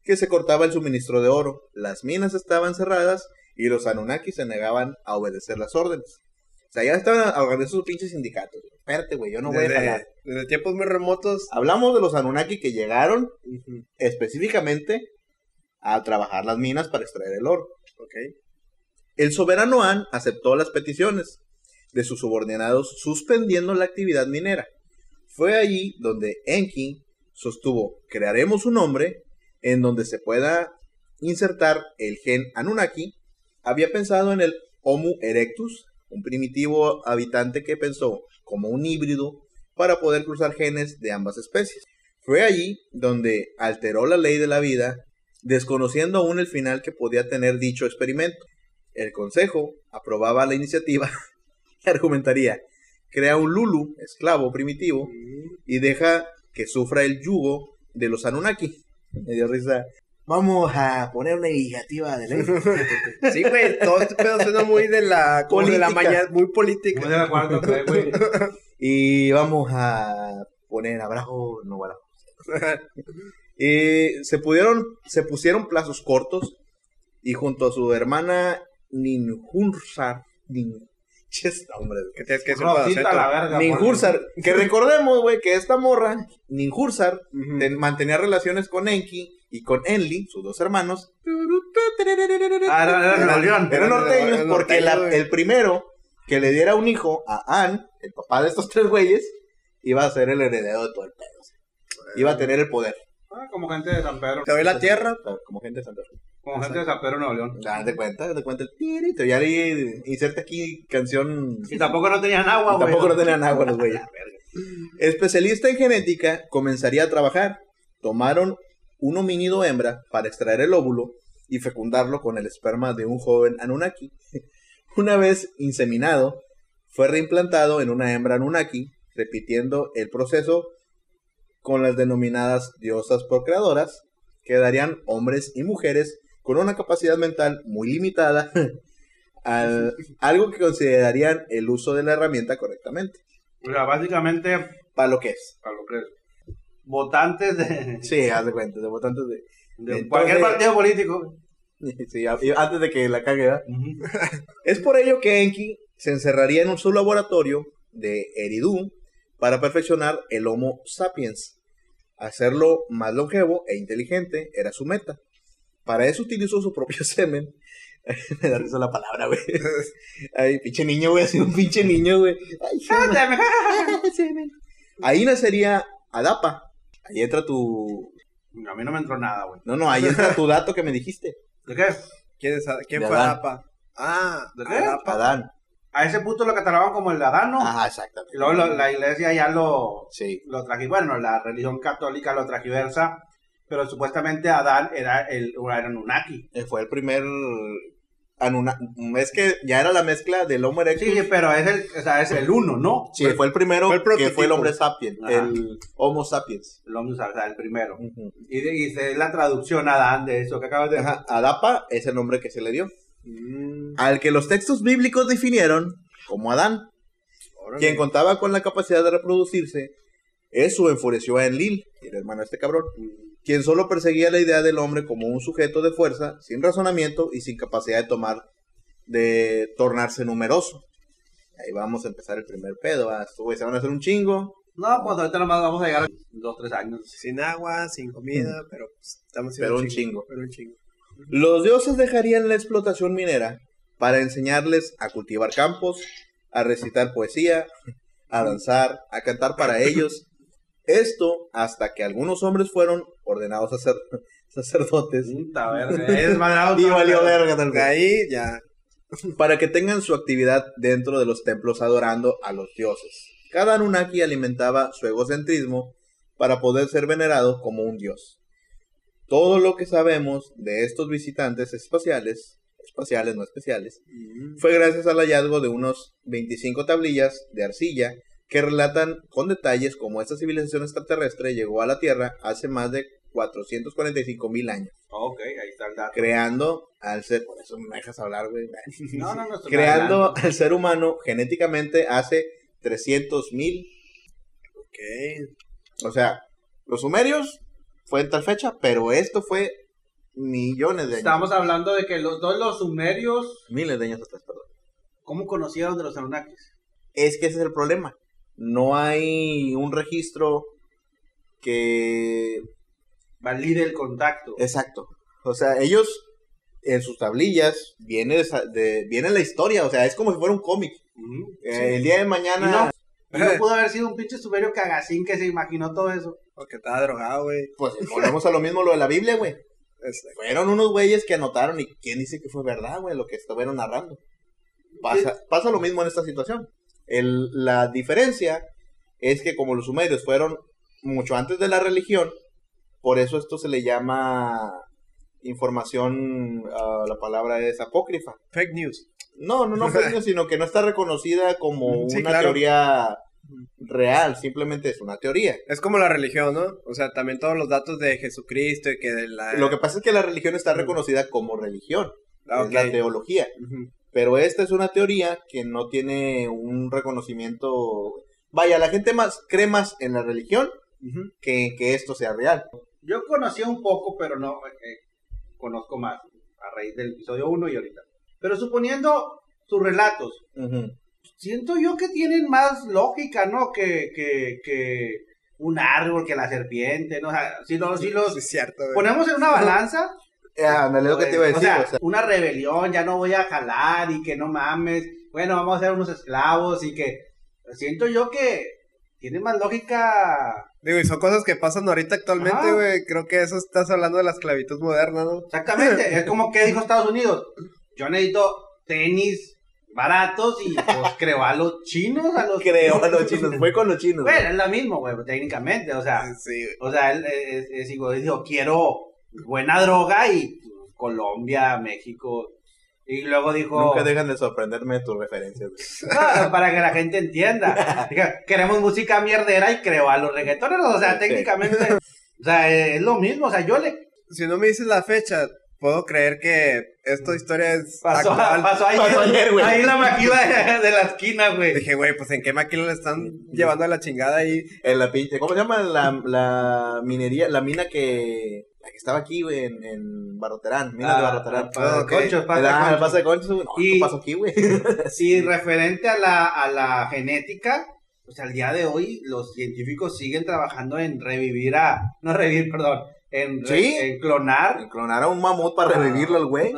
que se cortaba el suministro de oro, las minas estaban cerradas y los Anunnaki se negaban a obedecer las órdenes. O sea, ya estaban organizando sus pinches sindicatos. Espérate, güey, yo no voy a jalar. desde tiempos muy remotos. Hablamos de los Anunnaki que llegaron específicamente a trabajar las minas para extraer el oro. El soberano An aceptó las peticiones de sus subordinados suspendiendo la actividad minera. Fue allí donde Enki sostuvo, crearemos un hombre en donde se pueda insertar el gen Anunnaki. Había pensado en el Homo erectus, un primitivo habitante que pensó como un híbrido para poder cruzar genes de ambas especies. Fue allí donde alteró la ley de la vida, desconociendo aún el final que podía tener dicho experimento. El consejo aprobaba la iniciativa y argumentaría, crea un Lulu, esclavo primitivo, y deja que sufra el yugo de los Anunnaki. Me dio risa. Vamos a poner una iniciativa de ley. Sí, güey, todo este pedo suena muy de la, como de la Política. mañana, muy Muy política. de acuerdo, güey, güey. y vamos a poner abrazo, no abrazo. Y se pudieron, se pusieron plazos cortos y junto a su hermana Ninhursar, Nin, Ches, hombre, Que tienes que. Ninhursar, que recordemos, güey, que esta morra, Ninhursar, ten- mantenía relaciones con Enki y con Enli, sus dos hermanos. Ah, era, era. Eran norteños porque la- el primero que le diera un hijo a An, el papá de estos tres güeyes, iba a ser el heredero de todo el pedo. Iba a tener el poder. Ah, como gente de San Pedro. Te doy la tierra. Como gente de Santa Fe. Como gente de San Pedro, Nuevo León. Haz de cuenta, de cuenta el tirito. Ya le inserta aquí canción. Y tampoco no tenían agua, güey. tampoco no tenían agua los güeyes. Especialista en genética, comenzaría a trabajar. Tomaron un homínido hembra para extraer el óvulo y fecundarlo con el esperma de un joven Anunnaki. Una vez inseminado, fue reimplantado en una hembra Anunnaki, repitiendo el proceso con las denominadas diosas procreadoras, que darían hombres y mujeres con una capacidad mental muy limitada, al- algo que considerarían el uso de la herramienta correctamente. O sea, básicamente, Para lo que es. para lo que es. Votantes de, Sí, haz de cuenta, de votantes de... de Entonces- cualquier partido político. Sí, antes de que la cague. Es por ello que Enki se encerraría en un su laboratorio de Eridu para perfeccionar el Homo sapiens. Hacerlo más longevo e inteligente era su meta. Para eso utilizó su propio semen. Me da risa la palabra, güey. Ay, pinche niño, güey, así un pinche niño, güey. Semen. Ahí nacería Adapa. Ahí entra tu... A mí no me entró nada, güey. No, no, ahí entra tu dato que me dijiste. ¿De qué? ¿Quién, es, quién De fue Adán. Adapa? Ah, ¿De qué? Adán. A ese puto lo catalogaban como el Adán, ¿no? Ajá, exactamente. Y luego lo- la iglesia ya lo, Sí. lo traji, bueno, la religión católica lo tragiversa, pero supuestamente Adán era el era Anunnaki. Eh, Fue el primer Anuna- es que ya era la mezcla del Homo erectus. Sí, pero es el, o sea, es el uno, ¿no? Sí, fue el primero fue el que fue el hombre sapiens, Ajá. el Homo sapiens. El hombre, o sea, el primero. Y, de- y es la traducción Adán de eso que acabas de Ajá, Adapa es el nombre que se le dio. Mm, Al que los textos bíblicos definieron como Adán, órale. quien contaba con la capacidad de reproducirse. Eso enfureció a Enlil, el hermano de este cabrón, quien solo perseguía la idea del hombre como un sujeto de fuerza, sin razonamiento y sin capacidad de tomar, de tornarse numeroso. Ahí vamos a empezar el primer pedo. ¿va? Estos se van a hacer un chingo. No, pues ahorita nomás vamos a llegar a dos, tres años. Sin agua, sin comida, pero pues, estamos haciendo Pero un chingo. Pero un chingo. Los dioses dejarían la explotación minera para enseñarles a cultivar campos, a recitar poesía, a danzar, a cantar para ellos. Esto hasta que algunos hombres fueron ordenados a ser sacerdotes. Puta verga, es madrado Y todo, valió verga tal ahí ya. Para que tengan su actividad dentro de los templos adorando a los dioses. Cada Anunnaki alimentaba su egocentrismo para poder ser venerado como un dios. Todo lo que sabemos de estos visitantes espaciales, espaciales no especiales, fue gracias al hallazgo de unos 25 tablillas de arcilla que relatan con detalles cómo esta civilización extraterrestre llegó a la Tierra hace más de 445 mil años, Ok, ahí está el dato. creando al ser, por eso me dejas hablar, güey, No, no, no. creando al ser humano genéticamente hace 300 mil, Ok. o sea, los sumerios fue en tal fecha, pero esto fue millones de años, Estamos hablando de que los dos, los sumerios, miles de años atrás, perdón. ¿cómo conocieron de los Anunnakis? Es que ese es el problema. No hay un registro que Valide el contacto. Exacto. O sea, ellos en sus tablillas viene, de, viene la historia, o sea, es como si fuera un cómic. Eh, el día de mañana, no pudo haber sido un pinche sumerio cagacín que se imaginó todo eso. Porque estaba drogado, güey. pues volvemos a lo mismo lo de la Biblia, güey. Este, Fueron unos güeyes que anotaron y quién dice que fue verdad, güey, lo que estuvieron narrando. Pasa, pasa lo mismo en esta situación. El, la diferencia es que como los sumerios fueron mucho antes de la religión, por eso esto se le llama información, ah, la palabra es apócrifa. Fake news. No, no, no fake news, sino que no está reconocida como Sí, una claro. teoría real, simplemente es una teoría. Es como la religión, ¿no? O sea, también todos los datos de Jesucristo y que de la... Lo que pasa es que la religión está reconocida como religión, Ah, es la teología, pero esta es una teoría que no tiene un reconocimiento. Vaya, la gente más cree más en la religión Ujú. que, que esto sea real. Yo conocía un poco, pero no eh, conozco más a raíz del episodio 1 y ahorita. Pero suponiendo sus relatos. Siento yo que tienen más lógica, ¿no? Que, que, que un árbol, que la serpiente, ¿no? O sea, si, los si los Sí, es cierto, ponemos en una balanza, Eh, ándale, lo que te iba a o decir. sea, o sea, una rebelión, ya no voy a jalar y que no mames, bueno, vamos a ser unos esclavos y que siento yo que tiene más lógica Digo, y son cosas que pasan ahorita actualmente, güey. Creo que eso estás hablando de la esclavitud moderna, ¿no? Exactamente, es como que dijo Estados Unidos, yo necesito tenis baratos y pues creo a los chinos, a los... creo a los chinos, fue con los chinos. güey. Bueno, es lo mismo, güey, técnicamente, o sea, Sí, o sea, él es, es igual, dijo, quiero buena droga y pues, Colombia, México, y luego dijo... Nunca dejan de sorprenderme tus referencias. No, para que la gente entienda. Queremos música mierdera y creo a los reggaetoneros, o sea, técnicamente, o sea, es lo mismo, o sea, yo le Si no me dices la fecha, puedo creer que esta historia es pasó, actual. pasó ayer, Pasó ayer, güey. ahí la maquila de, de la esquina, güey. Dije, güey, pues en qué máquina le están llevando a la chingada ahí. En la pinche, ¿cómo se llama la, la minería, la mina que, la que estaba aquí, güey, en, en Barroterán, minas de Barroterán? para Ok. conchos, Ah, el conchos. pase de conchos, güey. No, Y- ¿qué pasó aquí, güey? Sí, referente a la, a la genética, pues al día de hoy los científicos siguen trabajando en revivir a, no revivir, perdón, en, Sí. en clonar. Clonar a un mamut para revivirlo al güey.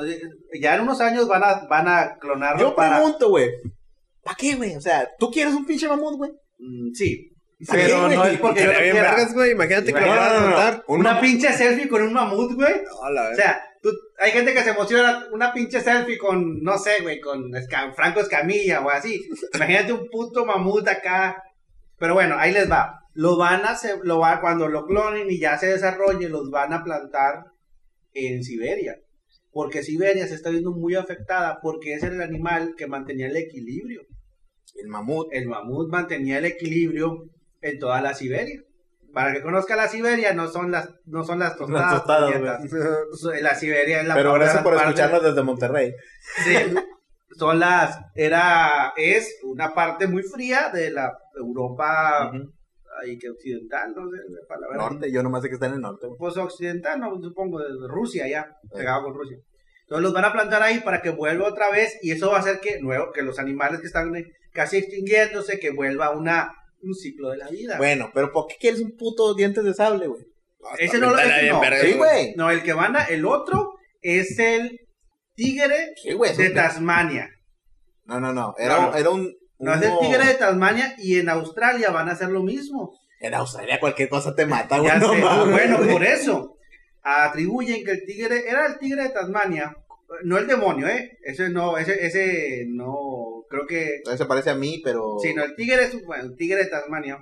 Ya en unos años van a, van a clonarlo Yo para... pregunto, güey. ¿Para qué, güey? O sea, ¿tú quieres un pinche mamut, güey? Mm, sí, ¿Para qué, pero no es porque vergas, güey. Imagínate que a. Una pinche selfie con un mamut, güey. O sea, tú- hay gente que se emociona una pinche selfie con, no sé, güey, con Esca- Franco Escamilla o así. Imagínate un puto mamut acá. Pero bueno, ahí les va. Lo van a hacer, lo va, cuando lo clonen y ya se desarrolle, los van a plantar en Siberia. Porque Siberia se está viendo muy afectada porque es el animal que mantenía el equilibrio. El mamut. El mamut mantenía el equilibrio en toda la Siberia. Para que conozca la Siberia, no son las, no son las tostadas. La Siberia es la Pero gracias por parte- escucharnos desde Monterrey. Sí. Son las, era, es una parte muy fría de la Europa. Ahí que occidental, no sé la palabra. Norte, yo nomás sé que está en el norte. Pues occidental, no, supongo, de Rusia ya, pegado con Rusia. Entonces los van a plantar ahí para que vuelva otra vez y eso va a hacer que, nuevo, que los animales que están casi extinguiéndose, que vuelva una, un ciclo de la vida. Bueno, pero ¿por qué quieres un puto dientes de sable, güey? Ese no lo- ese no. Sí, güey. No, el que van a, el otro es el tigre Sí, güey. de Tasmania. No, no, no. Era, No. un- era un. No es el tigre de Tasmania y en Australia van a hacer lo mismo. En Australia cualquier cosa te mata, güey. Sé. bueno, por eso atribuyen que el tigre era el tigre de Tasmania, no el demonio, ¿eh? Ese no, ese, ese no creo que Entonces se parece a mí, pero... Sí, no, el tigre es bueno, el tigre de Tasmania.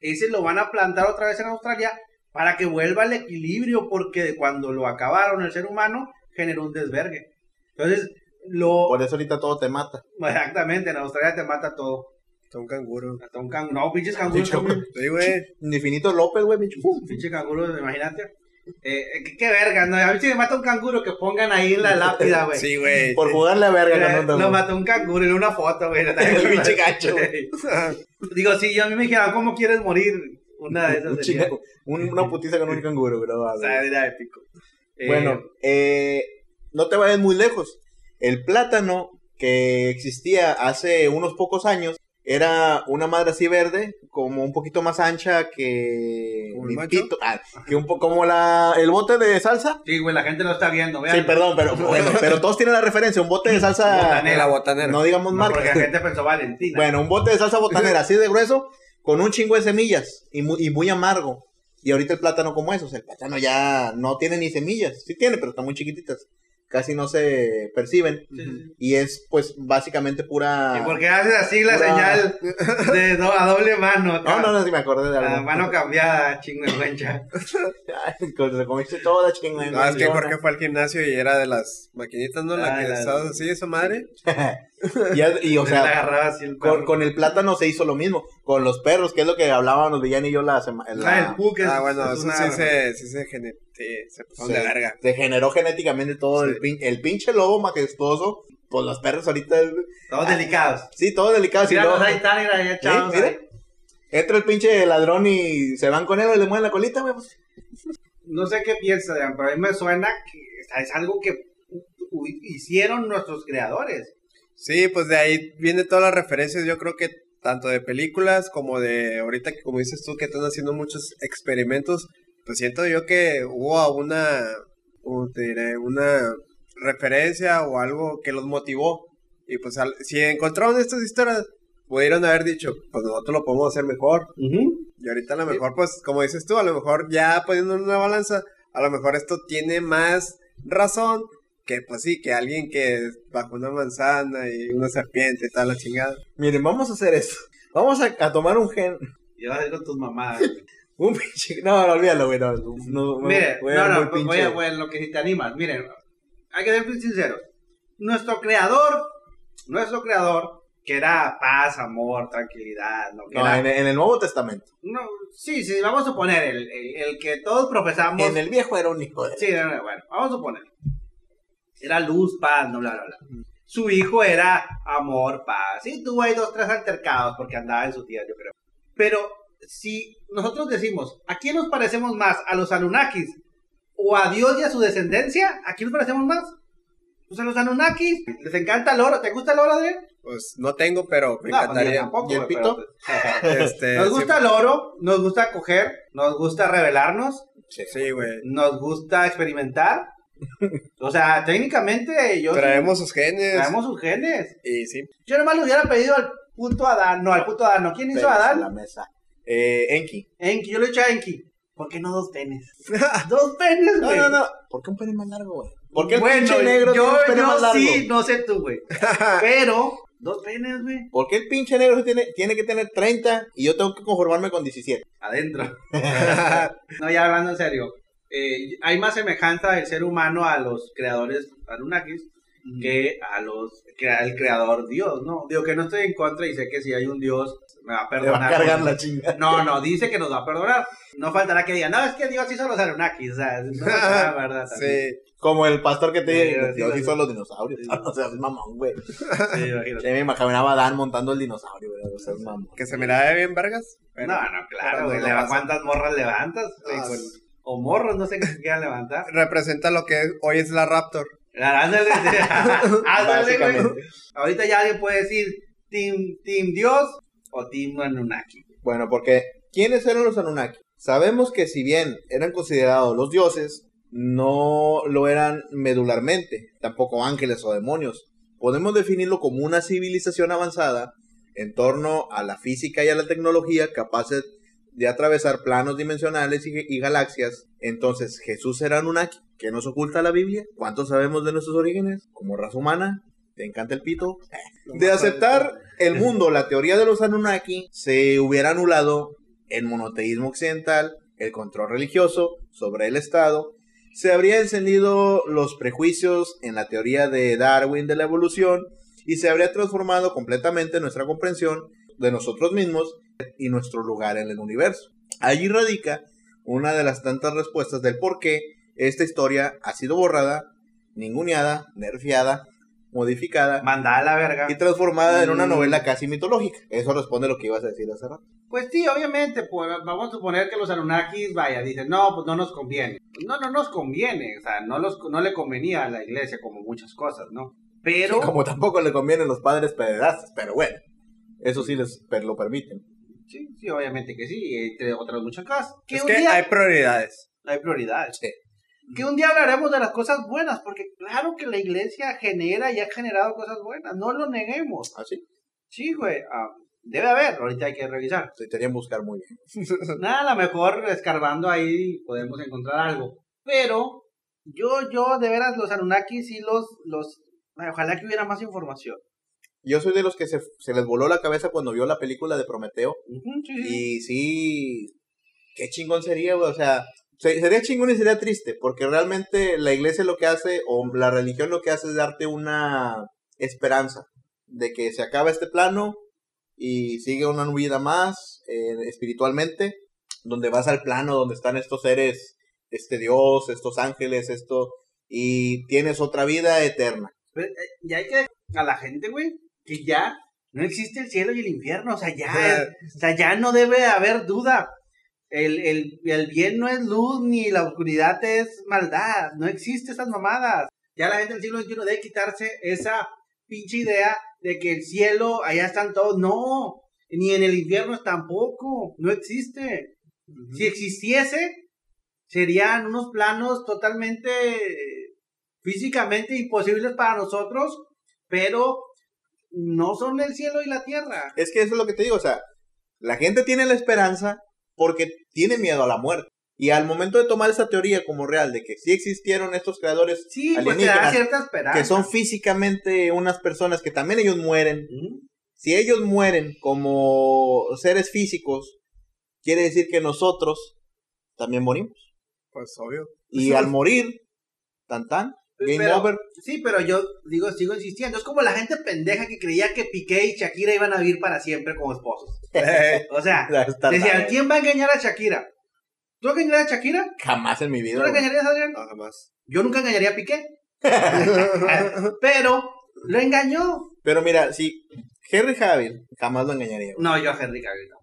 Ese lo van a plantar otra vez en Australia para que vuelva al equilibrio, porque cuando lo acabaron el ser humano generó un desvergue. Entonces, lo Por eso ahorita todo te mata. exactamente en Australia te mata todo. Está un canguro. Hasta un canguro. No, pinches canguros. Sí, güey. Infinito López, güey, pinche. Pinche canguro, imagínate. Eh, eh, qué, qué verga, ¿no? A mí si me mata un canguro que pongan ahí en la lápida, güey. Sí, güey. Por jugarle a verga. Eh, no, no, lo mató un canguro en una foto, güey. El pinche gacho, Digo, sí, yo a mí me dijeron, ¿cómo quieres morir? Una de esas Un sería. chinga- un- una putiza con un canguro, güey. O sea, era épico. Eh, Bueno, eh, no te vayas muy lejos. El plátano que existía hace unos pocos años era una madre así verde, como un poquito más ancha que ¿Como el mi macho? pito. Ah, que un poco como la el bote de salsa. Sí, güey, la gente lo está viendo, vean. Sí, perdón, pero bueno, pero todos tienen la referencia, un bote de salsa Botanera. Botanera. no digamos No, marca. porque la gente pensó Valentina. Bueno, un bote de salsa botanera así de grueso, con un chingo de semillas y muy, y muy amargo. Y ahorita el plátano como es, o sea, el plátano ya no tiene ni semillas. Sí tiene, pero están muy chiquititas. Casi no se perciben. Sí, sí. Y es, pues, básicamente pura... ¿Y por qué haces así la Pura- señal de do- a doble mano? No, no, no, sí me acordé de La algo. mano cambiada, chingüengüencha. Ay, cuando se comiste toda chingada. No, es que Jorge fue al gimnasio y era de las maquinitas, ¿no? La Ah, que la- estabas así, esa madre. y, y, o sea, así el con, con el plátano se hizo lo mismo. Con los perros, que es lo que hablábamos Villani y yo la semana... Ah, el Puck es- Ah, bueno, es una- sí se, sí se, gene- sí, se pasaron de verga. se generó genéticamente todo Sí. el, pin- el pinche lobo majestuoso. Pues los perros ahorita... Todos delicados. Sí, todo delicado. si Míralos no- ahí están, mira, echados mira. ahí. Entra el pinche ladrón y se van con él y le mueven la colita, güey. No sé qué Adrián, pero a mí me suena que es algo que hicieron nuestros creadores. Sí, pues de ahí vienen todas las referencias, yo creo que tanto de películas como de ahorita que como dices tú que están haciendo muchos experimentos, pues siento yo que hubo una, ¿cómo te diré? Una referencia o algo que los motivó. Y pues al- si encontraron estas historias, pudieron haber dicho, pues nosotros lo podemos hacer mejor. Y ahorita a lo mejor, pues como dices tú, a lo mejor ya poniendo en una balanza, a lo mejor esto tiene más razón que pues sí, que alguien que bajo una manzana y una serpiente y tal la chingada. Miren, vamos a hacer esto. Vamos a, a tomar un gen. Y vas a ir con tus mamadas. Un pinche. No, no, olvídalo, güey. No, no, Mire, voy no, no, pues, voy a, voy a lo que si te animas. Miren, hay que ser muy sinceros. Nuestro creador, nuestro creador, que era paz, amor, tranquilidad, ¿no? Que No, era- en, en el Nuevo Testamento. no, sí, sí, vamos a suponer el, el, el que todos profesamos. En el viejo era un hijo de. Sí, no, no, bueno, vamos a suponer. Era luz, paz, no, bla, bla, bla. Su hijo era amor, paz. Sí, tuvo ahí dos, tres altercados porque andaba en su tía, yo creo. Pero si nosotros decimos, ¿a quién nos parecemos más? ¿A los Anunnakis? ¿O a Dios y a su descendencia? ¿A quién nos parecemos más? Pues a los Anunnakis. ¿Les encanta el oro? ¿Te gusta el oro, Adrián? Pues no tengo, pero me No, pues encantaría. tampoco, ¿Y el güey, pito? pero- Este, Nos sí, gusta el oro, nos gusta coger, nos gusta revelarnos, Sí, güey. nos gusta experimentar. O sea, técnicamente yo Traemos sus genes. traemos sus genes. Y sí. Yo nomás le hubiera pedido al puto Adán, no, al puto Adán, no. ¿Quién hizo a Pelos en Adán? la mesa. Eh, Enki. Enki, yo le he dicho a Enki. ¿Por qué no dos penes? dos penes, No, güey. no, no. ¿Por qué un pene más largo, güey? ¿Por qué el bueno, pinche negro yo, tiene un pene yo más largo? sí, no sé tú, güey. Pero, dos penes, güey. ¿Por qué el pinche negro tiene, tiene que tener 30 y yo tengo que conformarme con 17? Adentro. no, ya hablando en serio. Eh, hay más semejanza del ser humano a los creadores Anunnakis que a los que al creador Dios, ¿no? Digo que no estoy en contra y sé que si hay un Dios me va a Le va perdonar. a cargar la chinga. No, no, dice que nos va a perdonar. No faltará que diga, no, es que Dios hizo los Anunnakis, o sea, no es la verdad. también. sí. Como el pastor que te Sí, dice, Dios hizo los dinosaurios. Sí. O sea, es mamón, güey. Sí, imagínate. Me imaginaba a Dan montando el dinosaurio, güey. O sea, es mamón. Que se miraba bien, vergas. pero- No, no, claro, güey. no. ¿Cuántas morras levantas? güey, Ah, sí. O morros, no sé qué se quieran levantar. Representa lo que hoy es la Raptor. Ándale. Ándale, güey. Básicamente. Ahorita ya alguien puede decir Team, team Dios o Team Anunnaki. Bueno, porque ¿quiénes eran los Anunnaki? Sabemos que si bien eran considerados los dioses, no lo eran medularmente, tampoco ángeles o demonios. Podemos definirlo como una civilización avanzada en torno a la física y a la tecnología capaces de atravesar planos dimensionales y, y galaxias. Entonces, Jesús era Anunnaki. ¿Qué nos oculta la Biblia? ¿Cuánto sabemos de nuestros orígenes como raza humana? ¿Te encanta el pito? De aceptar el mundo, la teoría de los Anunnaki, se hubiera anulado el monoteísmo occidental, el control religioso sobre el Estado, se habría encendido los prejuicios en la teoría de Darwin de la evolución y se habría transformado completamente nuestra comprensión de nosotros mismos y nuestro lugar en el universo. Allí radica una de las tantas respuestas del por qué esta historia ha sido borrada, ninguneada, nerfeada, modificada Mandada a la verga. y transformada en una Mm. novela casi mitológica. Eso responde a lo que ibas a decir hace rato. Pues sí, obviamente, pues, vamos a suponer que los Anunnakis, vaya, dicen, no, pues no nos conviene. No, no nos conviene, o sea, no, los, no le convenía a la iglesia como muchas cosas, ¿no? Pero, Como tampoco le convienen los padres pederastas, pero bueno, eso sí les lo permiten. Sí, sí, obviamente que sí, entre otras muchas cosas. Que Es que día hay prioridades. hay prioridades. Sí. Que un día hablaremos de las cosas buenas, porque claro que la iglesia genera y ha generado cosas buenas, no lo neguemos. Así, Sí, güey, ah, debe haber, ahorita hay que revisar. necesitarían buscar muy bien. Nada, a lo mejor escarbando ahí podemos encontrar algo. Pero yo, yo, de veras, los Anunnaki sí los, los, ojalá que hubiera más información. Yo soy de los que se, se les voló la cabeza cuando vio la película de Prometeo. Sí. Y sí, qué chingón sería, güey. O sea, se- sería chingón y sería triste, porque realmente la iglesia lo que hace, o la religión lo que hace es darte una esperanza de que se acaba este plano y sigue una vida más eh, espiritualmente, donde vas al plano donde están estos seres, este Dios, estos ángeles, esto, y tienes otra vida eterna. Eh, y hay que a la gente, güey, que ya no existe el cielo y el infierno. O sea, ya, o sea, ya no debe haber duda. El, el, el bien no es luz ni la oscuridad es maldad. No existe esas mamadas. Ya la gente del siglo XXI debe quitarse esa pinche idea de que el cielo, allá están todos. No, ni en el infierno tampoco. No existe. Si existiese, serían unos planos totalmente eh, físicamente imposibles para nosotros, pero no son el cielo y la tierra. Es que eso es lo que te digo, o sea, la gente tiene la esperanza porque tiene miedo a la muerte. Y al momento de tomar esa teoría como real de que sí existieron estos creadores Sí, pues alienígenas cierta esperanza. que son físicamente unas personas que también ellos mueren, si ellos mueren como seres físicos, quiere decir que nosotros también morimos. Pues obvio. Y al morir, tan tan, game Pero- over. Sí, pero yo digo, sigo insistiendo. Es como la gente pendeja que creía que Piqué y Shakira iban a vivir para siempre como esposos. O sea, decían, ¿quién va a engañar a Shakira? ¿Tú engañarías a Shakira? Jamás en mi ¿Tú vida. la güey. engañarías a Adrián? No, jamás. Yo nunca engañaría a Piqué. Pero lo engañó. Pero mira, si Henry Cavill, jamás lo engañaría. güey. No, yo a Henry Cavill tampoco.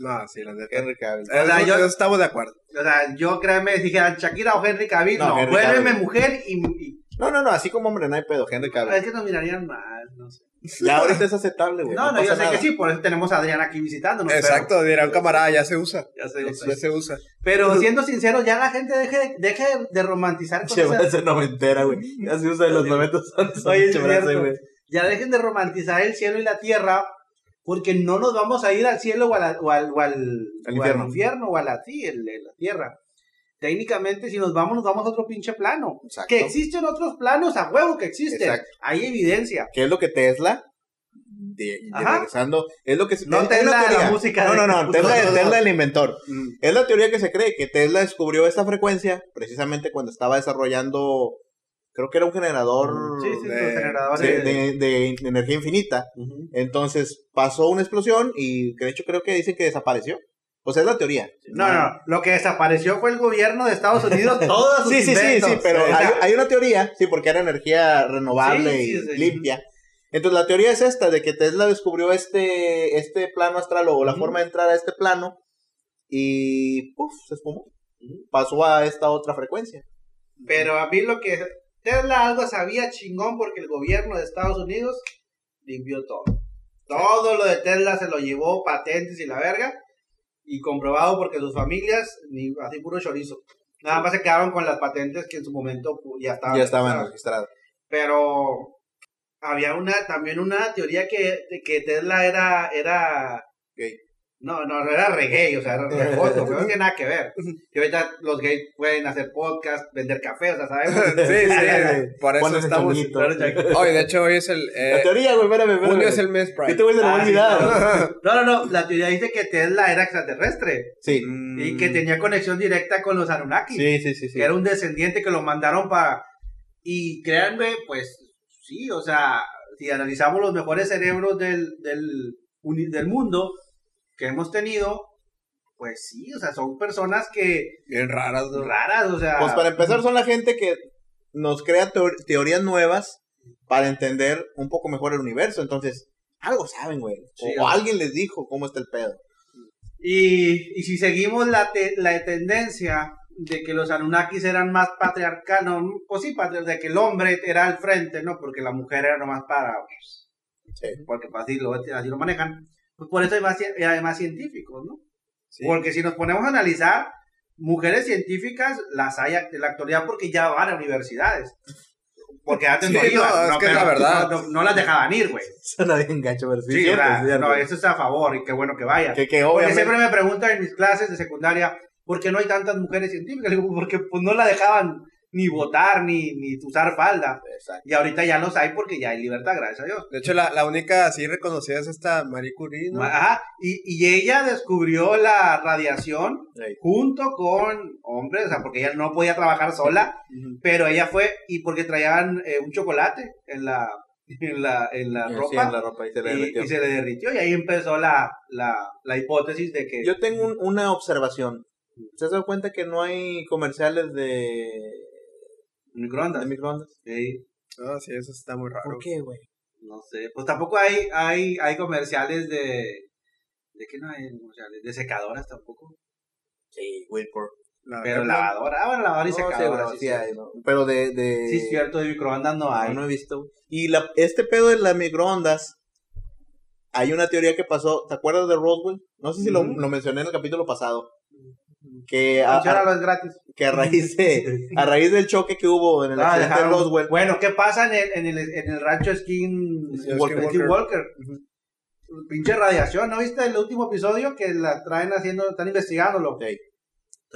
No, sí, la neta. Henry Cavill. O sea, Eso- yo- eso estamos de acuerdo. O sea, yo créeme, si dijeran Shakira o Henry Cavill, No, no, Henry vuélveme Cavill. mujer y, y- No, no, no, así como hombre no hay pedo, Henry Cavill. es que nos mirarían mal, no sé. Ya ahorita es aceptable, güey. No, no, yo sé nada. que sí, por eso tenemos a Adrián aquí visitándonos. pero- Exacto, dirá un camarada, ya se usa. ya ya sé. Ya se usa. Pero siendo sincero, ya la gente deje, deje de romantizar cosas. frase noventera, güey. Ya se usa de los noventas. Oye, es cierto. güey. Ya dejen de romantizar el cielo y la tierra, porque no nos vamos a ir al cielo o, a la- o al, o al, Al o infierno. al infierno o a la, sí, el- la tierra. Técnicamente, si nos vamos, nos vamos a otro pinche plano. Exacto. Que existen otros planos, a huevo que existen. Exacto. Hay evidencia. ¿Qué es lo que Tesla? De, de regresando, es lo que se No es Tesla, la teoría. la música No, no, no, Tesla, No, no, no. Tesla el inventor. Mm. Es la teoría que se cree que Tesla descubrió esta frecuencia precisamente cuando estaba desarrollando, creo que era un generador Sí, sí, de- los generadores. de, de- de energía infinita. Entonces pasó una explosión y de hecho creo que dicen que desapareció. O sea, es la teoría. No, no, lo que desapareció fue el gobierno de Estados Unidos, todos sus Sí, sí, sí, inventos. sí, pero hay, hay una teoría, sí, porque era energía renovable y limpia. Entonces la teoría es esta, de que Tesla descubrió este, este plano astral o la forma de entrar a este plano y ¡puf! se esfumó. Pasó a esta otra frecuencia. Pero a mí lo que Tesla algo sabía chingón porque el gobierno de Estados Unidos limpió todo. Todo lo de Tesla se lo llevó patentes y la verga. Y comprobado porque sus familias, ni así puro chorizo. Nada más se quedaron con las patentes que en su momento pu- ya estaban. ya estaban registradas. Pero había una también una teoría que, que Tesla era, era Gay. No, no, no era reggae, o sea, era regoso, pero no tiene nada que ver. Y ahorita los gays pueden hacer podcast, vender café, o sea, sabemos. Sí, sí, por eso estamos. Hoy, de hecho, hoy es el. La Eh, teoría, güey, espérame, espérame. junio es el mes ¿Qué Pride. te voy a Ah, olvidar? No, no, no, la teoría dice que Tesla era extraterrestre Sí. y que tenía conexión directa con los Anunnaki. Sí, sí, sí, sí. que era un descendiente que lo mandaron para... Y créanme, pues sí, o sea, si analizamos los mejores cerebros del, del, del mundo que hemos tenido, pues sí, o sea, son personas que Bien raras, ¿no? raras, o sea... Pues para empezar son la gente que nos crea teo- teorías nuevas para entender un poco mejor el universo. Entonces, algo saben, güey. Sí, o, alguien les dijo cómo está el pedo. Y, y si seguimos la, te- la tendencia de que los Anunnakis eran más patriarcanos, pues sí, de que el hombre era al frente, ¿no? Porque la mujer era nomás para... Sí. Porque pues, así lo, así lo manejan. Pues por eso hay más, ci- hay más científicos, ¿no? Sí. Porque si nos ponemos a analizar, mujeres científicas las hay en la actualidad porque ya van a universidades. Porque antes Sí, no iban. no, es que es la verdad. No, no- no las dejaban ir, güey. Suena bien gacho, pero sí, cierto, cierto. no, eso está a favor y qué bueno que vayan. Que, que Porque siempre me preguntan en mis clases de secundaria, ¿por qué no hay tantas mujeres científicas? Le digo, porque pues no la dejaban ni votar, ni, ni usar falda. Exacto. Y ahorita ya los hay porque ya hay libertad, gracias a Dios. De hecho, la, la única así reconocida es esta Marie Curie, ¿no? Ajá, y, y ella descubrió la radiación junto con hombres, o sea, porque ella no podía trabajar sola, pero ella fue, y porque traían eh, un chocolate en la, en la, en la Sí, ropa, en la ropa y se le y, derritió. y se le derritió, y ahí empezó la, la, la hipótesis de que... Yo tengo un- una observación. ¿Se has dado cuenta que no hay comerciales de, microondas. de microondas? Sí, Ah, sí, eso está muy raro. ¿Por qué, güey? no sé, pues tampoco hay, hay, hay comerciales de... ¿De qué no hay comerciales? De secadoras tampoco. Sí, Wilpor. La Pero lavadora, ah, bueno, lavadora y No, sí, secadora, sí, sí sí. hay, ¿no? Pero de... de... Sí, es cierto, de microondas no hay. No, no he visto. güey. Y la, este pedo de las microondas, hay una teoría que pasó, ¿te acuerdas de Roswell? No sé si lo, lo mencioné en el capítulo pasado. Que a, Funciona, a- es gratis. que a raíz de a raíz del choque que hubo en el Ah, accidente de dejaron- Roswell, Bueno, ¿qué pasa en el, en el, en el rancho Skin Skin Walker? Pinche radiación, ¿no viste el último episodio que la traen haciendo, están investigándolo? Ey,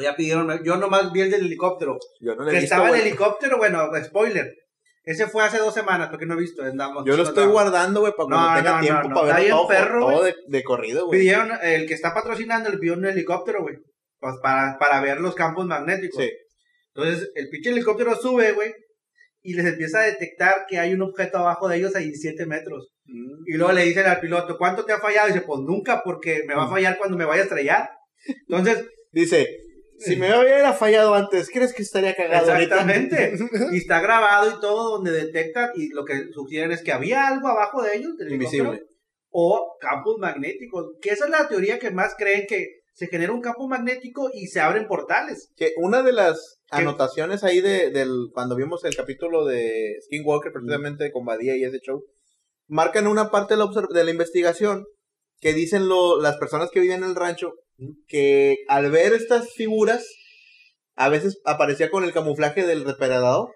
Ya pidieron, yo nomás vi el del helicóptero. yo no lo he Que visto, estaba el güey. helicóptero, bueno, spoiler. Ese fue hace dos semanas, porque no he visto. Andamos, Yo lo estoy guardando, güey, para cuando No, tenga no, tiempo no, para ver todo, perro, todo de, de corrido, güey. Pidieron, el que está patrocinando le pidió un helicóptero, güey. Pues para, para ver los campos magnéticos. Sí. Entonces, el pinche helicóptero sube, güey, y les empieza a detectar que hay un objeto abajo de ellos a 17 metros. Mm. Y luego le dicen al piloto, ¿cuánto te ha fallado? Y dice, pues nunca, porque me va a fallar cuando me vaya a estrellar. Entonces, Dice, si me hubiera fallado antes, ¿crees que estaría cagado exactamente. y está grabado y todo donde detectan, y lo que sugieren es que había algo abajo de ellos, del Invisible. o campos magnéticos. Que esa es la teoría que más creen que se genera un campo magnético y se abren portales. Que una de las ¿Qué? anotaciones ahí de, del, cuando vimos el capítulo de Skinwalker, precisamente con Badía y ese show, marcan una parte de la, de la investigación que dicen lo, las personas que viven en el rancho que al ver estas figuras, a veces aparecía con el camuflaje del depredador.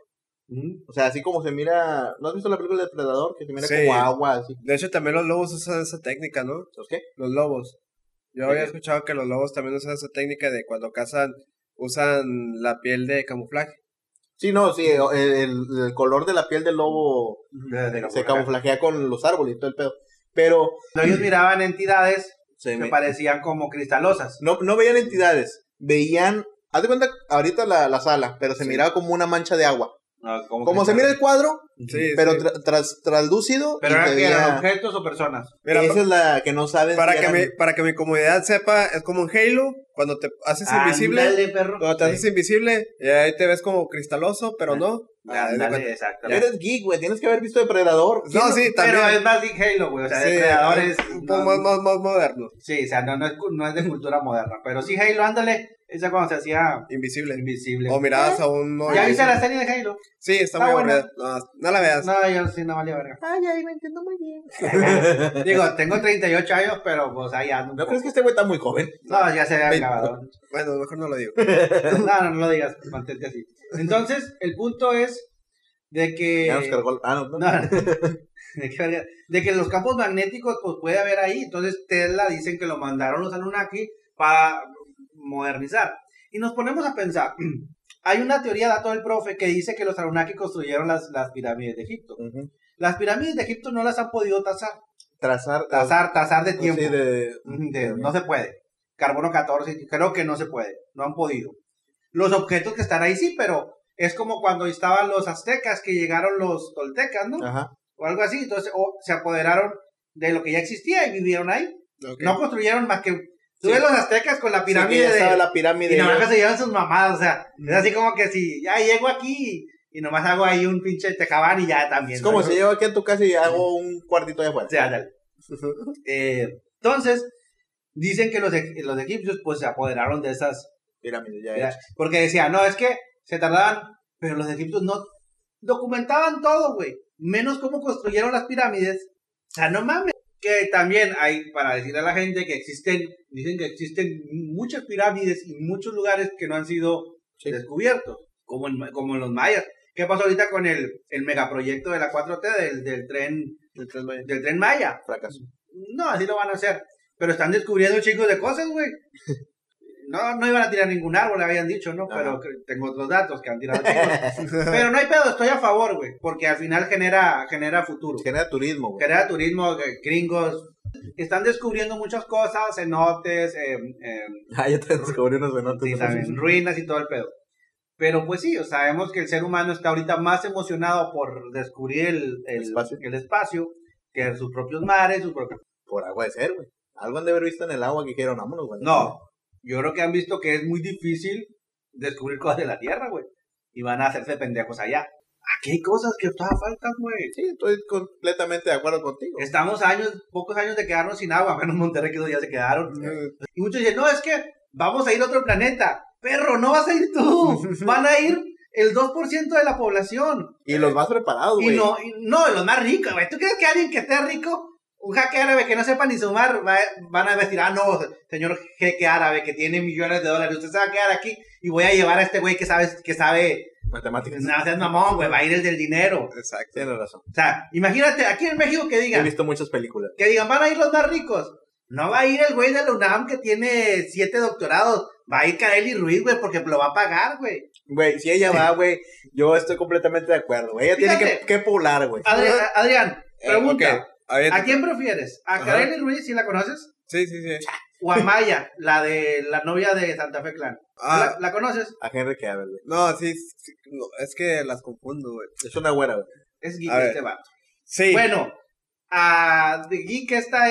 O sea, así como se mira. ¿No has visto la película del depredador? Que se mira Sí. como agua, así. De hecho, también los lobos usan esa técnica, ¿no? ¿Sabes qué? Los lobos. Yo ¿De había escuchado que los lobos también usan esa técnica de cuando cazan, usan la piel de camuflaje. Sí, no, sí, el, el- color de la piel del lobo se camuflajea con los árboles y todo el pedo. Pero Ellos miraban entidades se que me- parecían como cristalosas. no, no veían entidades, veían. Haz de cuenta ahorita la, la sala, pero se Sí. miraba como una mancha de agua. Ah, como Como se mira el cuadro, Sí, pero sí. tra- tras, translúcido. Pero y eran, veía- objetos o personas. Mira, esa es la que no saben. para, si que eran- mi, para que mi comunidad sepa, es como en Halo, cuando te haces invisible. Perro. Cuando te haces invisible, y ahí te ves como cristaloso, pero no. Cuenta. exactamente. Eres geek, güey. Tienes que haber visto Depredador. No, sí, Pero también. es más de Halo, güey. O sea, un poco más, más, más moderno. Sí, o sea, no, no, es, no es de cultura moderna. Pero sí, Halo, ándale. Esa cuando se hacía Invisible. invisible. O mirabas a un. ¿Ya viste la serie de Halo? Sí, está, Está muy aburrida. No, no la veas. No, yo sí no valía verga. Ay, ay, me entiendo muy bien. Digo, tengo 38 años, pero pues ahí ando. ¿No crees que este güey está muy joven? No, ya se había acabado. Bueno, mejor no lo digo. No, no, no lo digas, mantente así. Entonces, el punto es de que... Ya nos cargó. el- Ah, no, no. No, ¿De, verga? de que los campos magnéticos pues puede haber ahí. Entonces Tesla dicen que lo mandaron los Anunnaki para modernizar. Y nos ponemos a pensar, hay una teoría dato del profe que dice que los Anunnaki construyeron las, las pirámides de Egipto. Las pirámides de Egipto no las han podido tasar. Trazar. Tasar, tasar de pues, tiempo. sí, de- no se puede. Carbono 14, creo que no se puede. No han podido. Los objetos que están ahí sí, pero es como cuando estaban los aztecas que llegaron los toltecas, ¿no? Ajá. O algo así. Entonces o se apoderaron de lo que ya existía y vivieron ahí. No construyeron más que. Tú Sí. ves los aztecas con la pirámide de. la pirámide. Y nomás se llevan sus mamadas. O sea, es así como que si ya llego aquí y nomás hago ahí un pinche tejabán y ya también. Es como ¿no? si llego aquí a tu casa y hago un cuartito de afuera. Sí, ándale. Eh, entonces, dicen que los, e- los egipcios pues se apoderaron de esas Pirámide, ya hecho. Porque decía, no, es que se tardaban, pero los egipcios no documentaban todo, güey. Menos cómo construyeron las pirámides. O sea, no mames. Que también hay, para decirle a la gente que existen, dicen que existen muchas pirámides y muchos lugares que no han sido Sí. descubiertos, como en, como en los mayas. ¿Qué pasó ahorita con el, el megaproyecto de la 4T del, del tren El Tren Maya. del tren Maya? Fracaso. No, así lo van a hacer. Pero están descubriendo chicos de cosas, güey. No, no iban a tirar ningún árbol, le habían dicho, ¿no? Pero tengo otros datos que han tirado chicos. Pero no hay pedo, estoy a favor, güey. Porque al final genera, genera futuro. Genera turismo, güey. Genera turismo, eh, gringos. Están descubriendo muchas cosas, cenotes, eh, eh, Ah, ya te descubrí unos cenotes. sí, también, ruinas y todo el pedo. Pero pues sí, sabemos que el ser humano está ahorita más emocionado por descubrir el, el, Espacio. el espacio que sus propios mares, sus propios Por agua de ser, güey. Algo han de haber visto en el agua que dijeron, vámonos, güey. No, yo creo que han visto que es muy difícil descubrir cosas de la Tierra, güey. Y van a hacerse pendejos allá. Aquí hay cosas que todavía faltan, güey. Sí, estoy completamente de acuerdo contigo. Estamos años, pocos años de quedarnos sin agua, menos Monterrey que ya se quedaron. Y muchos dicen, no, es que vamos a ir a otro planeta. Perro, no vas a ir tú. Van a ir el 2% de la población. Y los más preparados, Y güey. no, y no, los más ricos, güey. ¿Tú crees que alguien que esté rico, un jaque árabe que no sepa ni sumar, va- van a decir, ah, no, señor jeque árabe que tiene millones de dólares, usted se va a quedar aquí y voy a llevar a este güey que sabe, que sabe, Matemáticas. no seas mamón, güey, va a ir el del dinero. Exacto. Tienes razón. O sea, imagínate, aquí en México que He digan, visto muchas películas. que digan, van a ir los más ricos. No va a ir el güey de la UNAM que tiene siete doctorados. Va a ir Kareli Ruiz, güey, porque lo va a pagar, güey. Güey, si ella va, güey, yo estoy completamente de acuerdo, güey. Ella tiene que, que poblar, güey. Adri- Adrián, Eh, pregunta. Ahorita- ¿A quién prefieres? ¿A. Kareli Ruiz, si la conoces? Sí, sí, sí. O a Maya, la de la novia de Santa Fe Clan. Ah, ¿La, la conoces? A Henry Cavill, güey. no, sí, sí, no, es que las confundo, güey. Es una güera, güey. Es geek A ver. este vato. Sí. Bueno, a de geek esta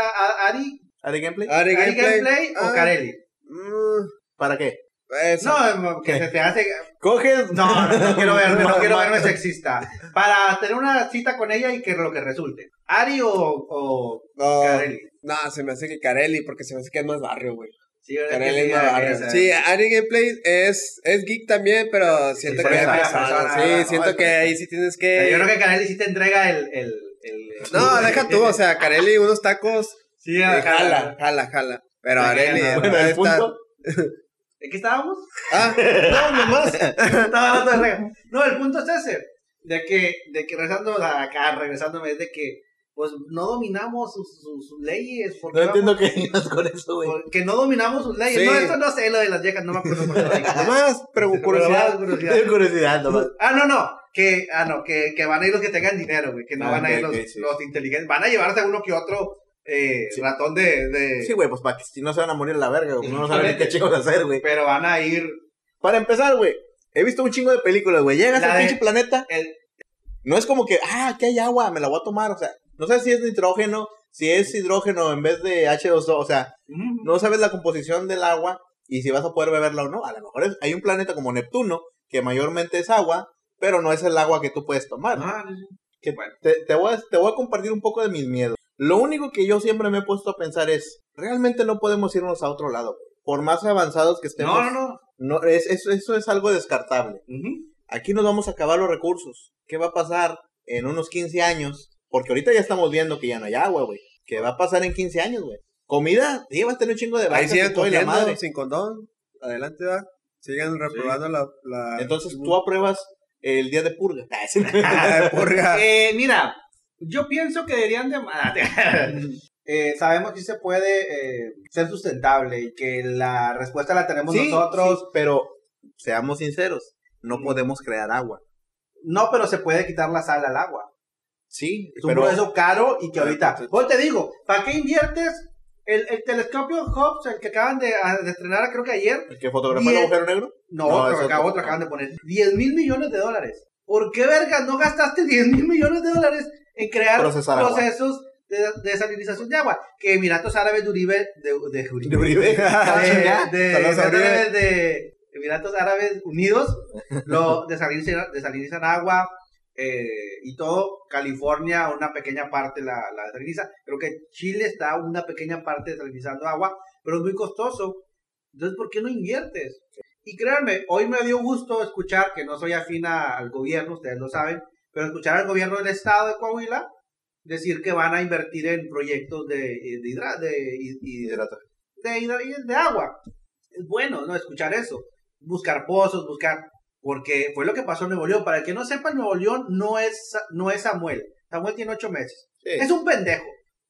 a- Ari, ¿Ari Gameplay? Ari Ari Gameplay o Ah, Kareli. mm, ¿Para qué? Eso. No, que se te hace... Coges. No, no, no quiero verme, no quiero verme sexista. Para tener una cita con ella y que lo que resulte. Ari o, o no, Kareli. no, se me hace que Carelli, porque se me hace que es más barrio, güey. Sí, ¿verdad que Carelli sí, es más esa- barrio. Sí, Ari Gameplay es, es geek también, pero siento Sí, que es pesado. Sí, siento que ahí sí tienes que. Yo creo que Kareli sí te entrega el... el, el- No, deja tú, o sea, Carelli, unos tacos. Sí, eh, jala, jala, jala. Pero Areli. jala. Bueno, el punto. ¿En qué estábamos? Ah, no, nomás. Estaba hablando de. No, el punto es ese. De que, de que regresando acá, regresándome, es de que pues no dominamos sus, sus- sus leyes. Porque No entiendo vamos- qué digas con eso, güey. porque no dominamos sus leyes. Sí. No, esto no sé, lo de las viejas, no me acuerdo. Nomás, pero curiosidad. curiosidad. Tengo curiosidad, nomás. Ah, no, no. Que, ah, no, que, que van a ir los que tengan dinero, güey. Que no Ah, van a ir los, ok, sí. los inteligentes. Van a llevarse a uno que otro eh, Sí. ratón de, de- Sí, güey, pues para que si no se van a morir a la verga, güey. No saben qué chingos hacer, güey. Pero van a ir. Para empezar, güey, he visto un chingo de películas, güey. Llegas La al de- pinche planeta, El, no es como que, ah, aquí hay agua, me la voy a tomar, o sea, no sabes si es nitrógeno, si es hidrógeno en vez de H2O, o sea, no sabes la composición del agua y si vas a poder beberla o no. A lo mejor es- hay un planeta como Neptuno, que mayormente es agua, pero no es el agua que tú puedes tomar. Ah, Que Bueno. te, te voy a, te voy a compartir un poco de mis miedos. Lo único que yo siempre me he puesto a pensar es, realmente no podemos irnos a otro lado. Por más avanzados que estemos, no, no, no. no, es, eso, eso es algo descartable. Aquí nos vamos a acabar los recursos. ¿Qué va a pasar en unos 15 años? Porque ahorita ya estamos viendo que ya no hay agua, güey. ¿Qué va a pasar en 15 años, güey? Comida, sí, vas a tener un chingo de Ahí vacas y la madre. sin condón. Adelante, va. Sigan reprobando la, la. Entonces tú apruebas el día de purga. Purga. Eh, mira, Yo pienso que deberían de... Eh, sabemos que se puede eh, ser sustentable y que la respuesta la tenemos Sí, nosotros. sí, pero seamos sinceros, no Mm. podemos crear agua. No, pero se puede quitar la sal al agua. Sí, Es un pero proceso caro y que ahorita... pues, Pues te digo, ¿para qué inviertes el, el telescopio Hobbs, el que acaban de, a- de estrenar creo que ayer? ¿el que fotografó el agujero negro? No, No, pero acá otro. otro acaban de poner 10 mil millones de dólares. ¿Por qué, verga, no gastaste 10 mil millones de dólares en crear procesos de de desalinización de agua? Que Emiratos Árabes de Uribe... De, de Uribe. De Uribe. De, de- Saludos a Emiratos Uribe. Árabes de Emiratos Árabes Unidos lo desalinizan, desalinizan agua eh, y todo. California, una pequeña parte la, la desaliniza. Creo que Chile está una pequeña parte desalinizando agua, pero es muy costoso. Entonces, ¿por qué no inviertes? Y créanme, hoy me dio gusto escuchar, que no soy afín al gobierno, ustedes lo saben, pero escuchar al gobierno del estado de Coahuila decir que van a invertir en proyectos de, de, hidra- de, de, de agua. Es bueno, ¿no? Escuchar eso. Buscar pozos, buscar... Porque fue lo que pasó en Nuevo León. Para el que no sepa, Nuevo León no es, no es Samuel. Samuel tiene ocho meses. Sí. Es un pendejo.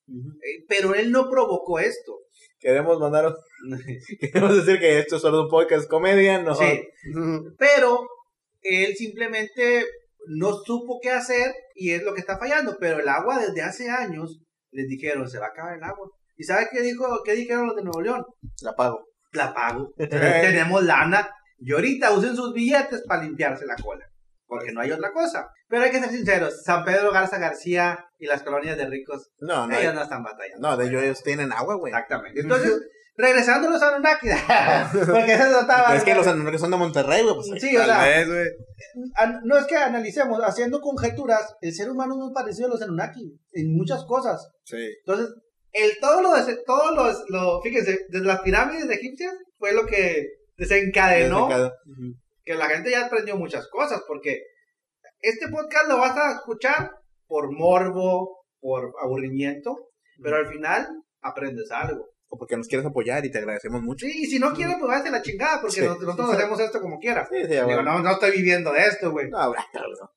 Eh, Pero él no provocó esto. Queremos mandar, queremos decir que esto es solo un podcast comedia, no. Sí. Pero él simplemente no supo qué hacer y es lo que está fallando. Pero el agua desde hace años les dijeron, se va a acabar el agua. ¿Y sabe qué, dijo, qué dijeron los de Nuevo León? La pago. La pago. Tenemos lana. Y ahorita usen sus billetes para limpiarse la cola. Porque no hay otra cosa. Pero hay que ser sinceros. San Pedro Garza García y las colonias de ricos, No, no. ellos no están batallando. No, de ellos, ellos tienen agua, güey. Exactamente. Entonces, regresando a los Anunnaki. porque eso no estaba... Es que los anunnakis son de Monterrey, güey. Pues, Sí, o sea, vez, no es que analicemos, haciendo conjeturas, el ser humano es muy parecido a los Anunnaki en muchas cosas. Sí. Entonces, el, todo lo, de- todo los, lo, fíjense, desde las pirámides de egipcias fue lo que desencadenó Cada- que la gente ya aprendió muchas cosas, porque este podcast lo vas a escuchar por morbo, por aburrimiento, pero al final aprendes algo. O porque nos quieres apoyar y te agradecemos mucho. Sí, y si no quieres, pues váyase la chingada, porque Sí. nos- nosotros hacemos esto como quiera. Sí, sí, Digo, no, no estoy viviendo de esto, güey, No, no.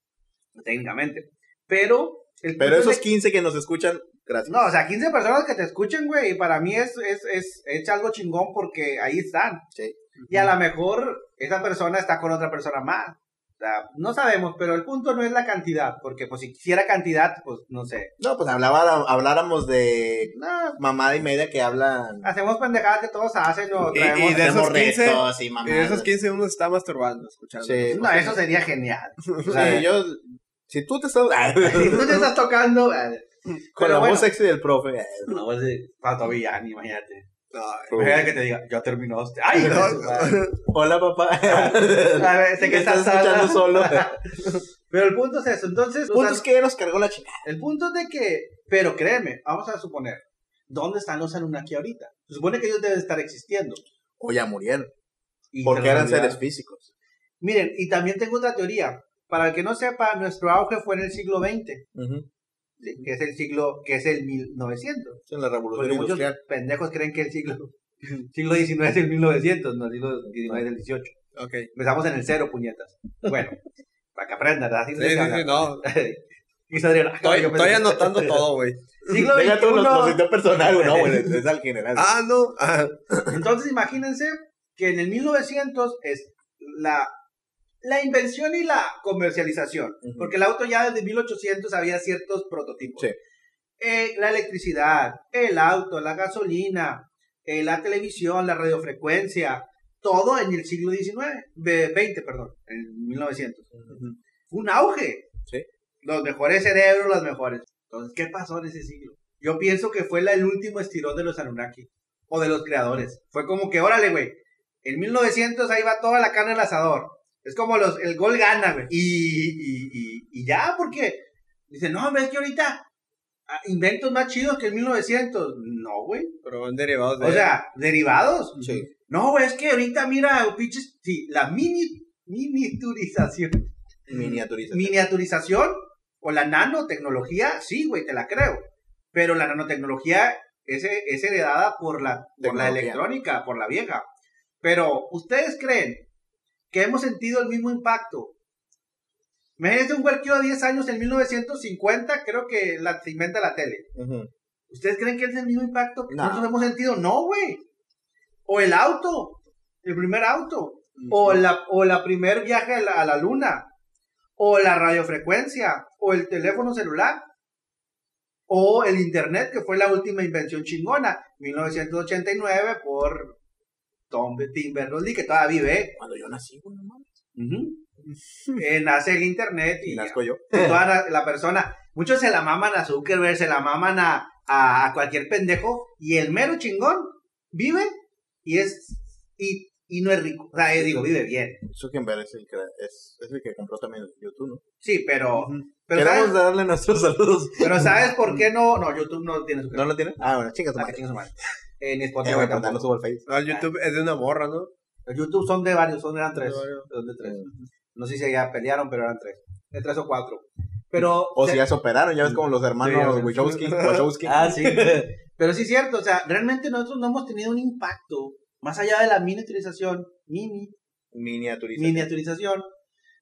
técnicamente. Pero... el Pero esos de- 15 que nos escuchan, gracias. No, o sea, 15 personas que te escuchen, güey, y para mí es, es, es, es algo chingón porque ahí están. Sí. Y a lo mejor esa persona está con otra persona más. O sea, no sabemos, pero el punto no es la cantidad, porque pues si quisiera cantidad, pues no sé. No, pues hablaba, habláramos de No, mamada y media que hablan. hacemos pendejadas que todos hacen o Y- traemos... y de esos hacemos 15, retos y Y de esos 15 uno está masturbando escuchando. Sí, No, eso sería genial. O sea, Sí, yo. Si tú te estás. si tú te estás tocando... Con pero la bueno. voz sexy del profe. eh, Una voz de Pato Villani, imagínate. No, Imagínate que te diga, ya terminaste. ¡Ay! No, hijo de su madre! Hola, papá. A ver, sé que estás estás escuchando solo. Pero el punto es eso. Entonces, El o punto sea, es que nos cargó la chingada. El punto es de que, pero créeme, vamos a suponer, ¿dónde están los Anunnaki ahorita? Se supone que ellos deben estar existiendo. O ya murieron. Y Porque eran seres físicos. Miren, y también tengo otra teoría. Para el que no sepa, nuestro auge fue en el siglo XX, Ujú. ¿Sí? que es el siglo, que es el 1900. En la revolución Porque muchos industrial. pendejos creen que el siglo, siglo XIX es el 1900, no, el siglo XIX es el 18. ok. Empezamos en el cero, puñetas. Bueno, para que aprendan, ¿verdad? Sí, sí, habla. sí, no. Y Adrián, "Ah, Estoy, yo estoy anotando todo, güey. Siglo Deja XXI. sitios personal, güey. No, güey. Es al general. Ah, no. Ah, Entonces imagínense que en el 1900 es la, la invención y la comercialización, porque el auto ya desde 1800 había ciertos prototipos. Sí. Eh, la electricidad, el auto, la gasolina, eh, la televisión, la radiofrecuencia, todo en el siglo XIX, ve- 20, perdón, en 1900. Ujú. Fue un auge. Sí. Los mejores cerebros, los mejores. Entonces, ¿qué pasó en ese siglo? Yo pienso que fue la- el último estirón de los Anunnaki o de los creadores. Fue como que, órale, güey, en 1900 ahí va toda la carne al asador. Es como los, el gol gana, güey. Y, y, y, y ya, porque dicen, no, ves que ahorita ah, inventos más chidos que en 1900. No, güey. pero van derivados de. O sea, derivados. Sí. No, güey, es que ahorita mira, pinches, sí, la mini, miniaturización Miniaturización. miniaturización o la nanotecnología, sí, güey, te la creo. Pero la nanotecnología es, es heredada por la, por la electrónica, por la vieja. Pero, ¿ustedes creen que hemos sentido el mismo impacto Imagínense un huerquillo de 10 años en 1950, creo que la, se inventa la tele. ¿Ustedes creen que es el mismo impacto que No. nosotros hemos sentido? No, güey. O el auto, el primer auto. O la, o la primer viaje a la, a la luna. O la radiofrecuencia. O el teléfono celular. O el internet, que fue la última invención chingona. 1989 por Tom Tim Berners-Lee, que todavía vive. Cuando yo nací, güey, no mames. Eh, nace el internet y Y nazco yo. toda la, la persona. Muchos se la maman a Zuckerberg, se la maman a, a, a cualquier pendejo. Y el mero chingón vive y es. Y, y no es rico. O sea, eh, digo, vive bien. Zuckerberg es el que, es, es el que compró también YouTube, ¿no? Sí, pero. Pero Queremos ¿sabes, darle nuestros saludos. pero ¿sabes por qué no? No, YouTube no tiene ¿No Zuckerberg. lo tiene? Ah, bueno, chingas, Ah, su madre. Eh, Eh, Spotify tampoco. no subo al Face. No, el YouTube es de una morra, ¿no? El YouTube son de varios, son eran tres. Son de tres. No sé si ya pelearon, pero eran tres. De tres o cuatro. Pero. O se- si ya se operaron, ya ves como los Sí, hermanos ves. Wachowski. Wachowski. Ah, sí. Pero sí es cierto, o sea, realmente nosotros no hemos tenido un impacto más allá de la miniaturización, mini, Miniaturización. miniaturización,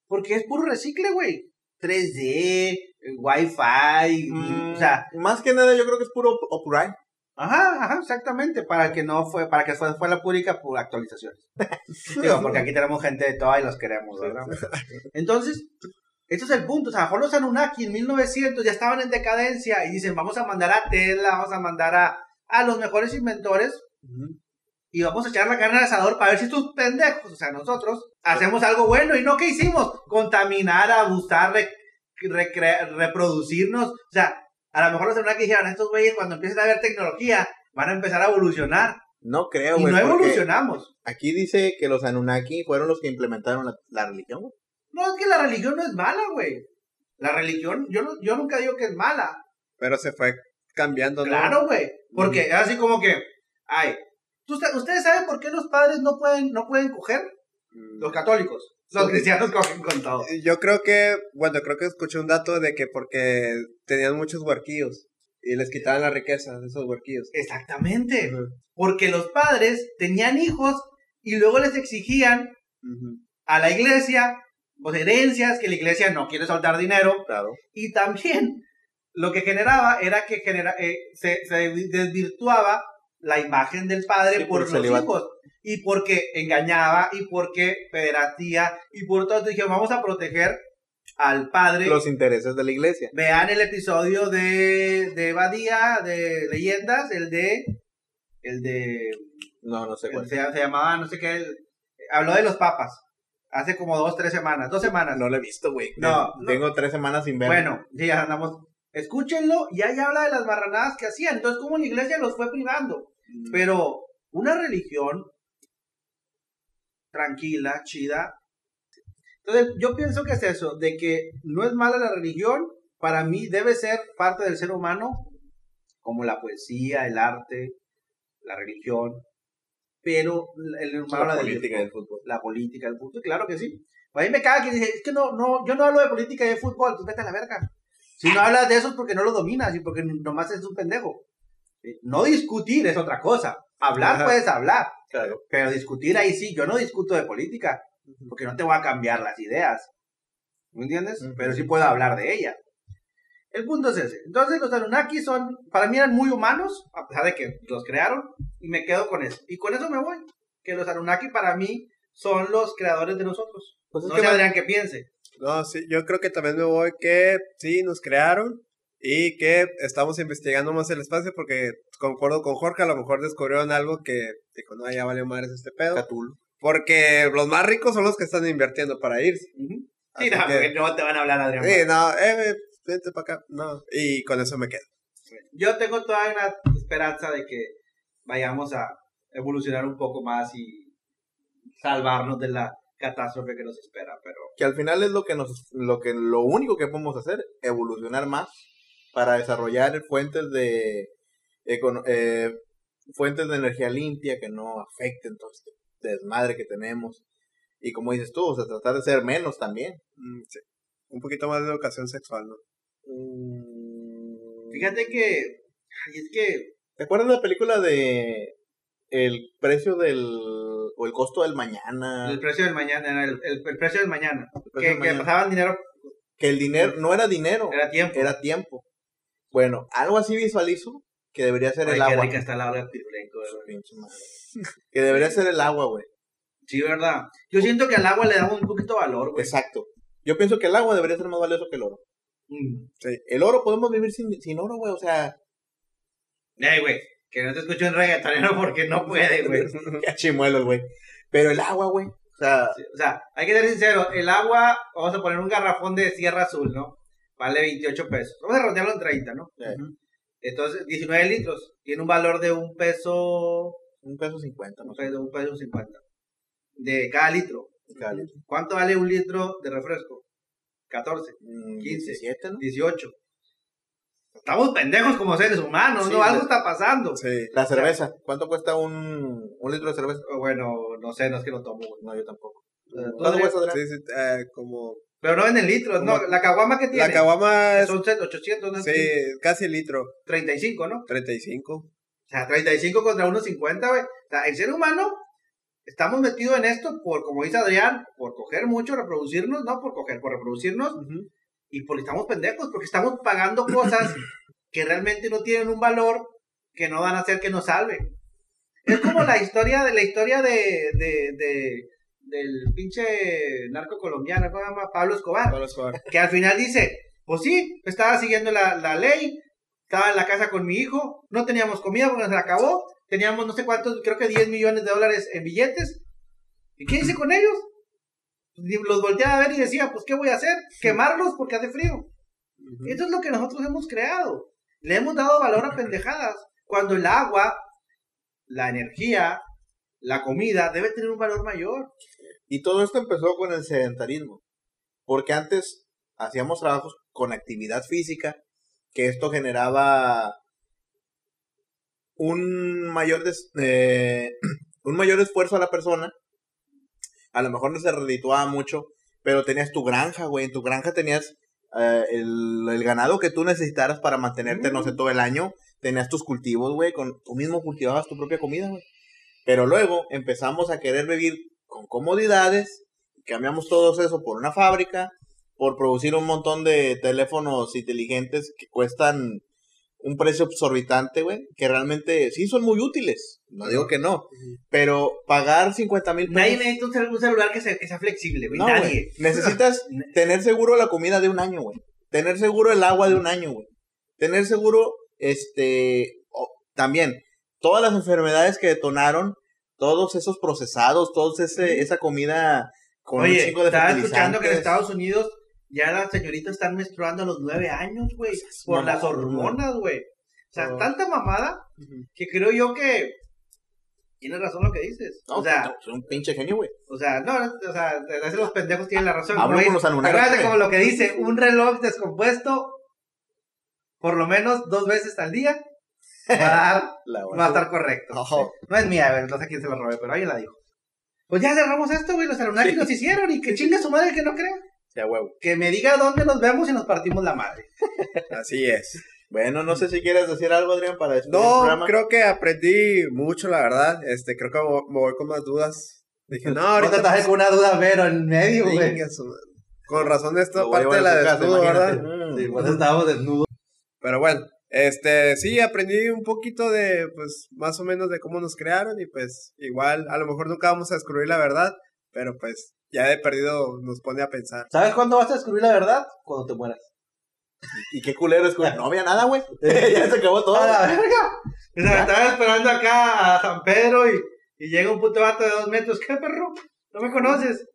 porque es puro recicle, güey. 3D, eh, Wi-Fi, Mm, o sea, más que nada yo creo que es puro upgrade. Ajá, ajá, exactamente, para que no fue, para que fue, fue la pública por actualizaciones. Digo, porque aquí tenemos gente de toda y los queremos, ¿verdad? Entonces, ese es el punto. O sea, mejor los Anunnaki en 1900 ya estaban en decadencia y dicen, vamos a mandar a Tesla, vamos a mandar a, a los mejores inventores y vamos a echar la carne al asador para ver si estos pendejos, o sea, nosotros, hacemos algo bueno. ¿Y no qué hicimos? Contaminar, abusar, re- recre- reproducirnos. O sea, a lo mejor los Anunnaki dijeron, estos güeyes cuando empiecen a ver tecnología van a empezar a evolucionar. No creo, y güey. no porque evolucionamos. Aquí dice que los Anunnaki fueron los que implementaron la, la religión. No, es que la religión no es mala, güey. La religión, yo, no- yo nunca digo que es mala. Pero se fue cambiando, ¿no? Claro, güey. Porque es así como que, ay, ¿tú sa- ¿ustedes saben por qué los padres no pueden, no pueden coger? Mm. Los católicos. Los cristianos cogen con todo. Yo creo que, bueno, creo que escuché un dato de que porque tenían muchos huerquillos y les quitaban la riqueza de esos huerquillos. Exactamente. Ujú. Porque los padres tenían hijos y luego les exigían Ujú. a la iglesia pues, herencias que la iglesia no quiere soltar dinero. Claro. Y también lo que generaba era que genera, eh, se, se desvirtuaba la imagen del padre Sí, por por los celibato. hijos. Y porque engañaba y porque pederastía y por todo. Dijeron, vamos a proteger al padre. Los intereses de la iglesia. Vean el episodio de, de Badía, de Leyendas, el de... El de... No, no sé cuál. se, se llamaba, no sé qué, el- habló de los papas. Hace como dos, tres semanas. Dos semanas. No lo he visto, güey. No, Tengo tres semanas sin ver. Bueno, sí, ya andamos. Escúchenlo y ahí habla de las marranadas que hacían. Entonces, como la iglesia los fue privando. Mm. Pero una religión tranquila, chida. Entonces, yo pienso que es eso, de que no es mala la religión, para mí debe ser parte del ser humano, como la poesía, el arte, la religión, pero el humano la la política del fútbol. la política del fútbol, claro que sí. A mí me caga que dice, es que no, no, yo no hablo de política y de fútbol, pues vete a la verga. Si no hablas de eso es porque no lo dominas y porque nomás es un pendejo. Eh, No discutir es otra cosa. Hablar Ajá. puedes hablar, Claro. pero discutir ahí sí, yo no discuto de política, porque no te voy a cambiar las ideas. ¿Me entiendes? Pero sí puedo hablar de ella. El punto es ese. Entonces los Anunnaki son, para mí eran muy humanos, a pesar de que los crearon, y me quedo con eso. Y con eso me voy. Que los Anunnaki para mí son los creadores de nosotros. Pues es no que sé, va- Adrián, que piense. No, sí, yo creo que también me voy que sí, nos crearon y que estamos investigando más el espacio porque concuerdo con Jorge, a lo mejor descubrieron algo que dijo, no, ya valió madres este pedo. Porque los más ricos son los que están invirtiendo para irse. Sí, no, que- porque no te van a hablar, Adrián. Sí, no, eh, vente para acá. No, y con eso me quedo. Yo tengo toda una esperanza de que vayamos a evolucionar un poco más y salvarnos de la catástrofe que nos espera, pero Que al final es lo que nos, lo que, lo único que podemos hacer, evolucionar más para desarrollar fuentes de, econo- eh, fuentes de energía limpia que no afecten todo este desmadre que tenemos. Y como dices tú, o sea, tratar de ser menos también. Mm, sí. Un poquito más de educación sexual, ¿no? Mm, fíjate que, ay, es que, ¿Te acuerdas de la película de el precio del o el costo del mañana? el precio del mañana, era el, el- el precio del mañana, precio que, del que mañana. pasaban dinero que el dinero no era dinero, Era tiempo. era tiempo. Bueno, algo así visualizo que debería ser Ay, el agua. rica está la hora madre. Que debería ser el agua, güey. Sí, ¿verdad? Yo siento que al agua le damos un poquito de valor, güey. Exacto. Yo pienso que el agua debería ser más valioso que el oro. Mm. El oro podemos vivir sin, sin oro, güey. O sea, Ey, güey, que no te escucho en reggaetonero porque no puede, güey. qué chimuelos, güey. Pero el agua, güey. O sea, O sea, hay que ser sincero, el agua, vamos a poner un garrafón de Sierra Azul, ¿no? Vale 28 pesos. Vamos a redondearlo en 30, ¿no? eh, Entonces, 19 litros. Tiene un valor de un peso, un peso cincuenta, no un peso, un peso 50. De cada litro. cada litro. ¿Cuánto vale un litro de refresco? 14, Mm, 15. 17, ¿no? 18. Estamos pendejos como seres humanos, Sí, ¿no? Algo está pasando. Sí. La cerveza. ¿Cuánto cuesta un, un litro de cerveza? Bueno, no sé, no es que lo tomo. No, yo tampoco. ¿Tú, ¿Cuánto cuesta? Sí, sí, eh, como... Pero no en litros, no. Como- La caguama que tiene. La caguama es... Son 800, ¿no? Sí, casi litro. 35, ¿no? 35. O sea, 35 contra 1.50, güey. O sea, el ser humano estamos metidos en esto por, como dice Adrián, por coger mucho, reproducirnos, no por coger, por reproducirnos y porque estamos pendejos, porque estamos pagando cosas que realmente no tienen un valor que no van a hacer que nos salven. Es como la historia de la historia de, de, de- del pinche narco colombiano, ¿cómo se llama? Pablo Escobar Pablo Escobar. que al final dice, pues sí, estaba siguiendo la, la ley, estaba en la casa con mi hijo, no teníamos comida porque se la acabó, teníamos no sé cuántos, creo que 10 millones de dólares en billetes. ¿Y qué hice con ellos? Los volteaba a ver y decía, pues ¿qué voy a hacer? Quemarlos porque hace frío. Eso es lo que nosotros hemos creado. Le hemos dado valor a pendejadas. Cuando el agua, la energía, la comida debe tener un valor mayor. Y todo esto empezó con el sedentarismo. Porque antes hacíamos trabajos con actividad física, que esto generaba un mayor, des- eh, un mayor esfuerzo a la persona. A lo mejor no se redituaba mucho, pero tenías tu granja, güey. En tu granja tenías eh, el, el ganado que tú necesitaras para mantenerte, no sé, todo el año. Tenías tus cultivos, güey. Con, tú mismo cultivabas tu propia comida, güey. Pero luego empezamos a querer vivir con comodidades, cambiamos todo eso por una fábrica, por producir un montón de teléfonos inteligentes que cuestan un precio exorbitante, güey, que realmente sí son muy útiles, no digo que no, pero pagar 50 mil Nadie pesos... necesita un cel- un celular que, se- que sea flexible, güey. No, Nadie. necesitas tener seguro la comida de un año, güey, tener seguro el agua de un año, güey, tener seguro, este, o- también, todas las enfermedades que detonaron, todos esos procesados, toda esa comida con un Oye, chingo de estaba escuchando que en. Estados Unidos ya las señoritas están menstruando a los nueve años, güey, por mamón, las hormonas, güey. O sea, tanta mamada que creo yo que tienes razón lo que dices. No, o sea, no, es un pinche genio, güey. o sea, no, o sea, a veces los pendejos tienen la razón. Hablo con los Acuérdate como lo que dice, un reloj descompuesto por lo menos dos veces al día va a, dar- va a estar correcto. Ojo. No es mía, a ver, no sé quién se la robé, pero alguien la dijo. Pues ya cerramos esto, güey, los Anunnaki Sí. nos hicieron y que chinga su madre que no crea. Sea huevo. Que me diga dónde nos vemos y nos partimos la madre. Así es. Bueno, no sé si quieres decir algo, Adrián, para despedir el No, programa. creo que aprendí mucho, la verdad. Este, creo que me voy con más dudas. Dije, no, ahorita estás con una duda, pero en medio, güey. Con razón de esta parte de la desnudo. ¿verdad? Mm. Sí, pues estábamos desnudos. Pero bueno, este, sí, aprendí un poquito de, pues, más o menos de cómo nos crearon y pues, igual, a lo mejor nunca vamos a descubrir la verdad, pero pues, ya de perdido nos pone a pensar. ¿Sabes cuándo vas a descubrir la verdad? Cuando te mueras. Y qué culero es, güey. No había nada, güey. ya se acabó todo. ¡A la verga! O sea, estaba esperando acá a San Pedro y, y llega un puto vato de dos metros. ¿Qué perro? ¿No me conoces?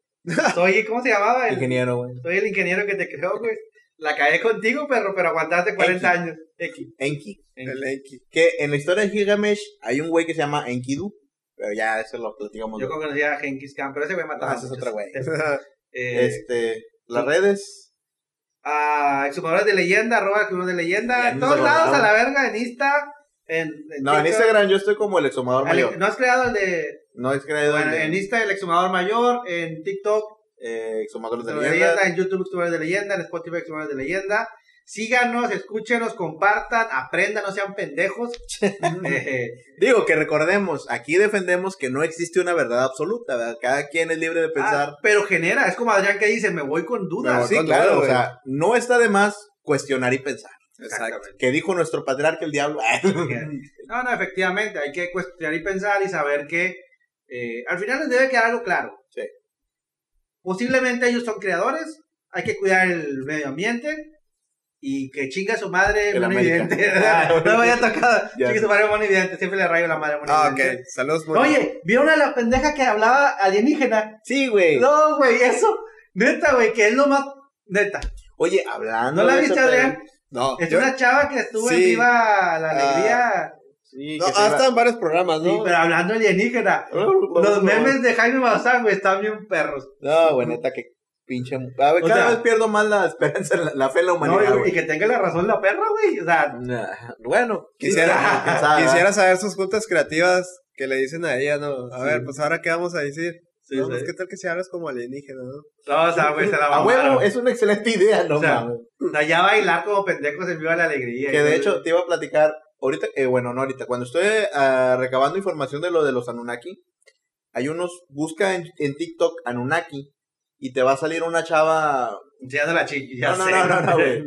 Soy, ¿cómo se llamaba? El, Ingeniero, güey. soy el ingeniero que te creó, güey. La cagué contigo, perro, pero aguantaste 40 años. X. Enki. El Enki. Que en la historia de Gilgamesh hay un güey que se llama Enkidu. Pero ya eso lo platicamos. Yo conocía a Genghis Khan, pero ese güey mataba. Ah, ese es otro güey. Eh, Este, las redes. a exhumadores de leyenda, arroba exhumadores de leyenda, en todos lados a la verga, en Insta, en, en No, en. Instagram yo estoy como el exhumador mayor. ¿No has creado el de, No creído bueno, el de, en Insta el exhumador mayor, en TikTok eh, exhumadores de exhumadores de leyenda. leyenda, en YouTube exhumadores de leyenda, en Spotify exhumadores de leyenda. Síganos, escúchenos, compartan, aprendan, no sean pendejos. Eh, Digo que recordemos, aquí defendemos que no existe una verdad absoluta, ¿verdad? Cada quien es libre de pensar. ah, pero genera, es como Adrián que dice, me voy con dudas. sí, con claro, duda, o sea, no está de más cuestionar y pensar. Exacto. Que dijo nuestro patriarca el diablo. No, no, efectivamente, hay que cuestionar y pensar y saber que eh, al final les debe quedar algo claro. Sí. Posiblemente ellos son creadores, hay que cuidar el medio ambiente y que chinga su madre El Moni América. Vidente. Ah, no me vaya tocado. Chinga su madre Moni Vidente, siempre le rayo la madre Moni Ah, ok. Saludos, Moni. Oye, ¿vieron a la pendeja que hablaba alienígena? sí, güey. No, güey, eso, neta, güey, que es lo más, neta. Oye, hablando. ¿No la viste, Adrián? No, Es yo- una chava que estuvo en Sí. Viva la Ah. Alegría. Sí, no, estado en varios programas, Sí, ¿no? pero hablando alienígena. Los memes de Jaime Maussan, güey, están bien perros. No, güey, neta, que pinche. A ver, O cada sea- vez pierdo más la esperanza, la, la fe en la No, humanidad, y, que tenga la razón la perra, güey. O sea, Nah, Bueno, Quisiera, quisiera saber sus juntas creativas que le dicen a ella, ¿no? A Sí. ver, pues ahora qué vamos a decir. Sí, no, sí. pues qué tal que si hablas como alienígena, ¿no? no, o sea, güey, se la A mamaron. huevo, es una excelente idea, no O sea, mames. O sea, ya bailar como pendejos en Viva la Alegría. Que de hecho te iba a platicar ahorita, eh, bueno, no ahorita, cuando estoy ah, recabando información de lo de los Anunnaki, hay unos, busca en, en TikTok Anunnaki y te va a salir una chava, Enseñando la chiqui, ya no, no, sé. no, no, no, güey,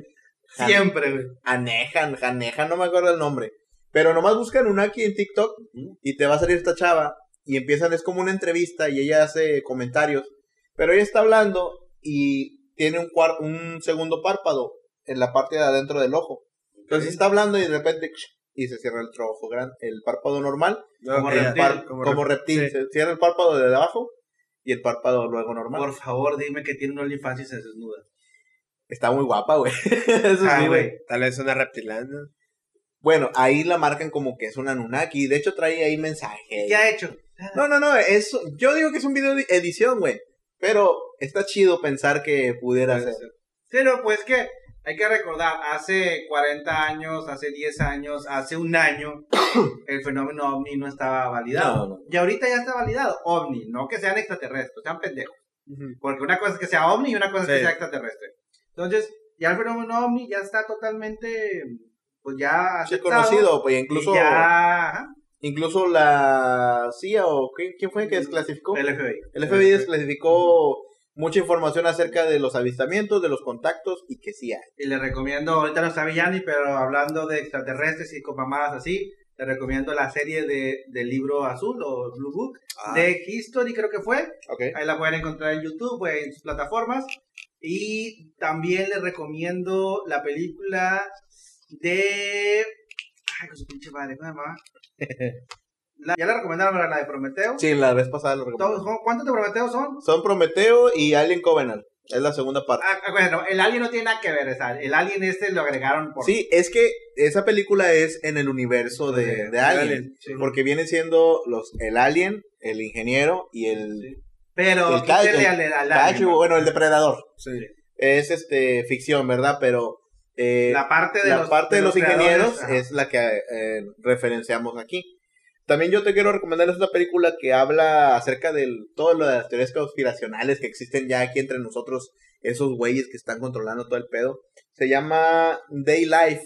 Siempre, güey. Anejan, Janeja, no me acuerdo el nombre, pero nomás busca Anunnaki en TikTok y te va a salir esta chava y empiezan, es como una entrevista y ella hace comentarios, pero ella está hablando y tiene un, cuar- un segundo párpado en la parte de adentro del ojo. Entonces está hablando y de repente y se cierra el ojo grande, el párpado normal, Como el reptil, par- como como, reptil, reptil, sí. se cierra el párpado de abajo y el párpado luego normal. Por favor, dime que tiene un OnlyFans y se desnuda. Está muy guapa, güey. Eso Ah, sí, güey. Tal vez una reptilana. Bueno, ahí la marcan como que es una Anunnaki. De hecho, trae ahí mensaje. ¿Qué ha hecho? No, no, no. Es, yo digo que es un video de edición, güey. Pero está chido pensar que pudiera ser. Pero pues que hay que recordar, hace 40 años, hace 10 años, hace un año, el fenómeno ovni no estaba validado. No, no. Y ahorita ya está validado. OVNI, no que sean extraterrestres, sean pendejos. Porque una cosa es que sea OVNI y una cosa es Sí. que sea extraterrestre. Entonces, ya el fenómeno OVNI ya está totalmente, pues ya Sí, aceptado. conocido, pues incluso, ya, ajá, incluso la CIA o ¿qué- quién fue que desclasificó? el FBI. El FBI desclasificó mucha información acerca de los avistamientos, de los contactos y que sí hay. Y le recomiendo, ahorita no está Villani, pero hablando de extraterrestres y con mamadas así, le recomiendo la serie de, del libro azul o Blue Book Ah, de History, creo que fue. Ok. Ahí la pueden encontrar en YouTube, güey, en sus plataformas. Y también les recomiendo la película de. Ay, con su pinche madre, ¿cómo se llama? La- ya la recomendaron. La de Prometeo. Sí, la vez pasada lo recomendé. Todos- ¿Cuántos de Prometeo son? Son Prometeo y Alien Covenant. Es la segunda parte. Ah, ah, bueno, el Alien no tiene nada que ver, el Alien este lo agregaron por. Sí, es que esa película es en el universo de, de- de Alien. Alien, sí. Porque vienen siendo los el Alien, el ingeniero y el Pero el ca- el al, al Cacho, Alien, ¿no? bueno, el depredador. sí. Es este ficción, ¿verdad? Pero eh, La parte de la los, parte de los, ingenieros ajá. es la que eh, referenciamos aquí. También yo te quiero recomendar esta película que habla acerca de todo lo de las teorías conspiracionales que existen ya aquí entre nosotros, esos güeyes que están controlando todo el pedo. Se llama Day Life.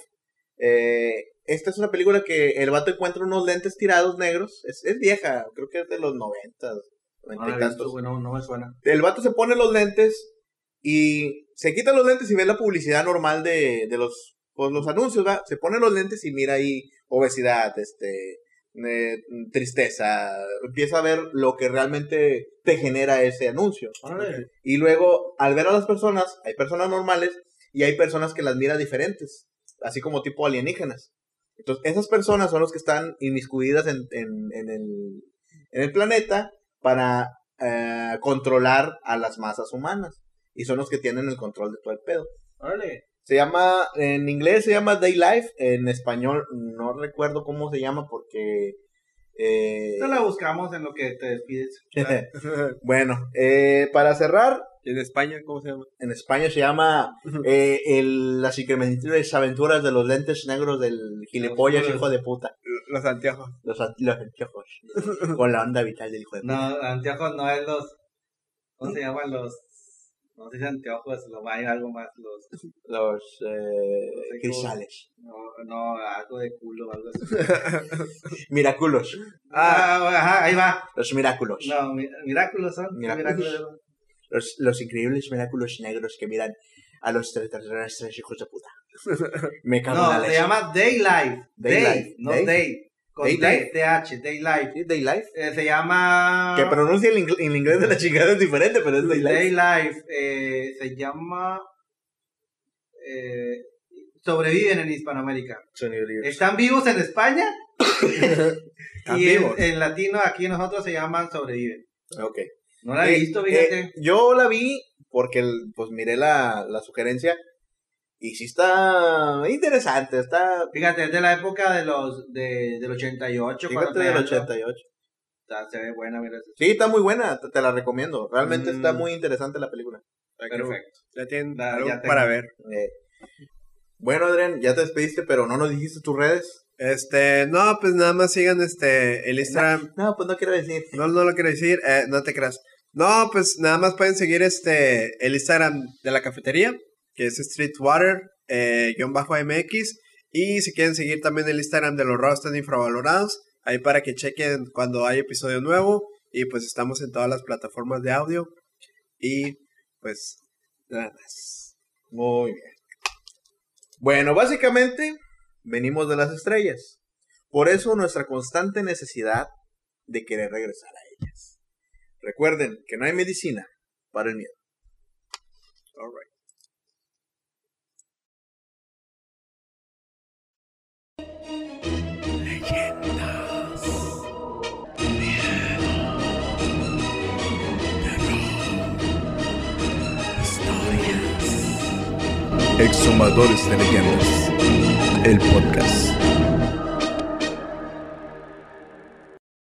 Eh, esta es una película que el vato encuentra unos lentes tirados negros. Es, es vieja, creo que es de los noventas, No noventa la y he tantos no me suena. el vato se pone los lentes y se quita los lentes y ve la publicidad normal de, de los, pues, los anuncios, ¿va? Se pone los lentes y mira ahí obesidad, este, eh, tristeza, empieza a ver lo que realmente te genera ese anuncio. Y luego, al ver a las personas, hay personas normales y hay personas que las mira diferentes, así como tipo alienígenas. Entonces, esas personas son los que están inmiscuidas en, en, en el, en el planeta para eh, controlar a las masas humanas. Y son los que tienen el control de todo el pedo. Órale. Se llama, en inglés se llama Day Life, en español no recuerdo cómo se llama porque... eh, Esto la buscamos en lo que te despides. bueno, eh, para cerrar, ¿Y en España cómo se llama? en España se llama eh, el, Las increíbles aventuras de los lentes negros del gilipollas Los- hijo de puta. Los anteojos. Los, an- los anteojos. Con la onda vital del hijo de puta. No, anteojos no es los. ¿Cómo se llaman los? No sé si anteojos, lo hay algo más, los... Los eh, cómo- cristales. No, no, algo de culo, algo así. Miraculos. Ah, ajá, ahí va. Los miraculos. No, mi- Miraculos son. Miraculos. Miraculos. Los, los increíbles miraculos negros que miran a los extraterrestres hijos de puta. Me cago en la No, se llama Day Life. Day Day, no Day. Day. Con Day D, Life. TH, Day Life. ¿Sí? Day Life. Eh, se llama... Que pronuncia en, ingl- en inglés de la chingada es diferente, pero es Day Life. Day Life. eh, se llama... eh, sobreviven en Hispanoamérica. Están vivos en España y en, latino aquí nosotros se llaman sobreviven. Ok. No la he Eh, visto, fíjate. eh, yo la vi porque el- pues miré la, la sugerencia y sí está interesante, está Fíjate, es de la época de los de, del 88. cuando fíjate del traían- 88. Está- se ve buena, mira. Sí, está muy buena, te, te la recomiendo. Realmente Mm. está muy interesante la película. Perfecto. Ya tienen algo ya para ver. Eh, bueno, Adrián, ya te despediste, pero no nos dijiste tus redes. Este, no, pues nada más sigan este el Instagram. No, pues no quiero decir. No, no lo quiero decir, eh, no te creas. No, pues nada más pueden seguir este el Instagram de la cafetería, que es Streetwater, eh, guion bajo MX. Y si quieren seguir también el Instagram de los Rostan Infravalorados, ahí para que chequen cuando hay episodio nuevo. Y pues estamos en todas las plataformas de audio. Y pues nada más. Muy bien. Bueno, básicamente venimos de las estrellas. Por eso nuestra constante necesidad de querer regresar a ellas. Recuerden que no hay medicina para el miedo. All right. Exhumadores de leyendas. El podcast.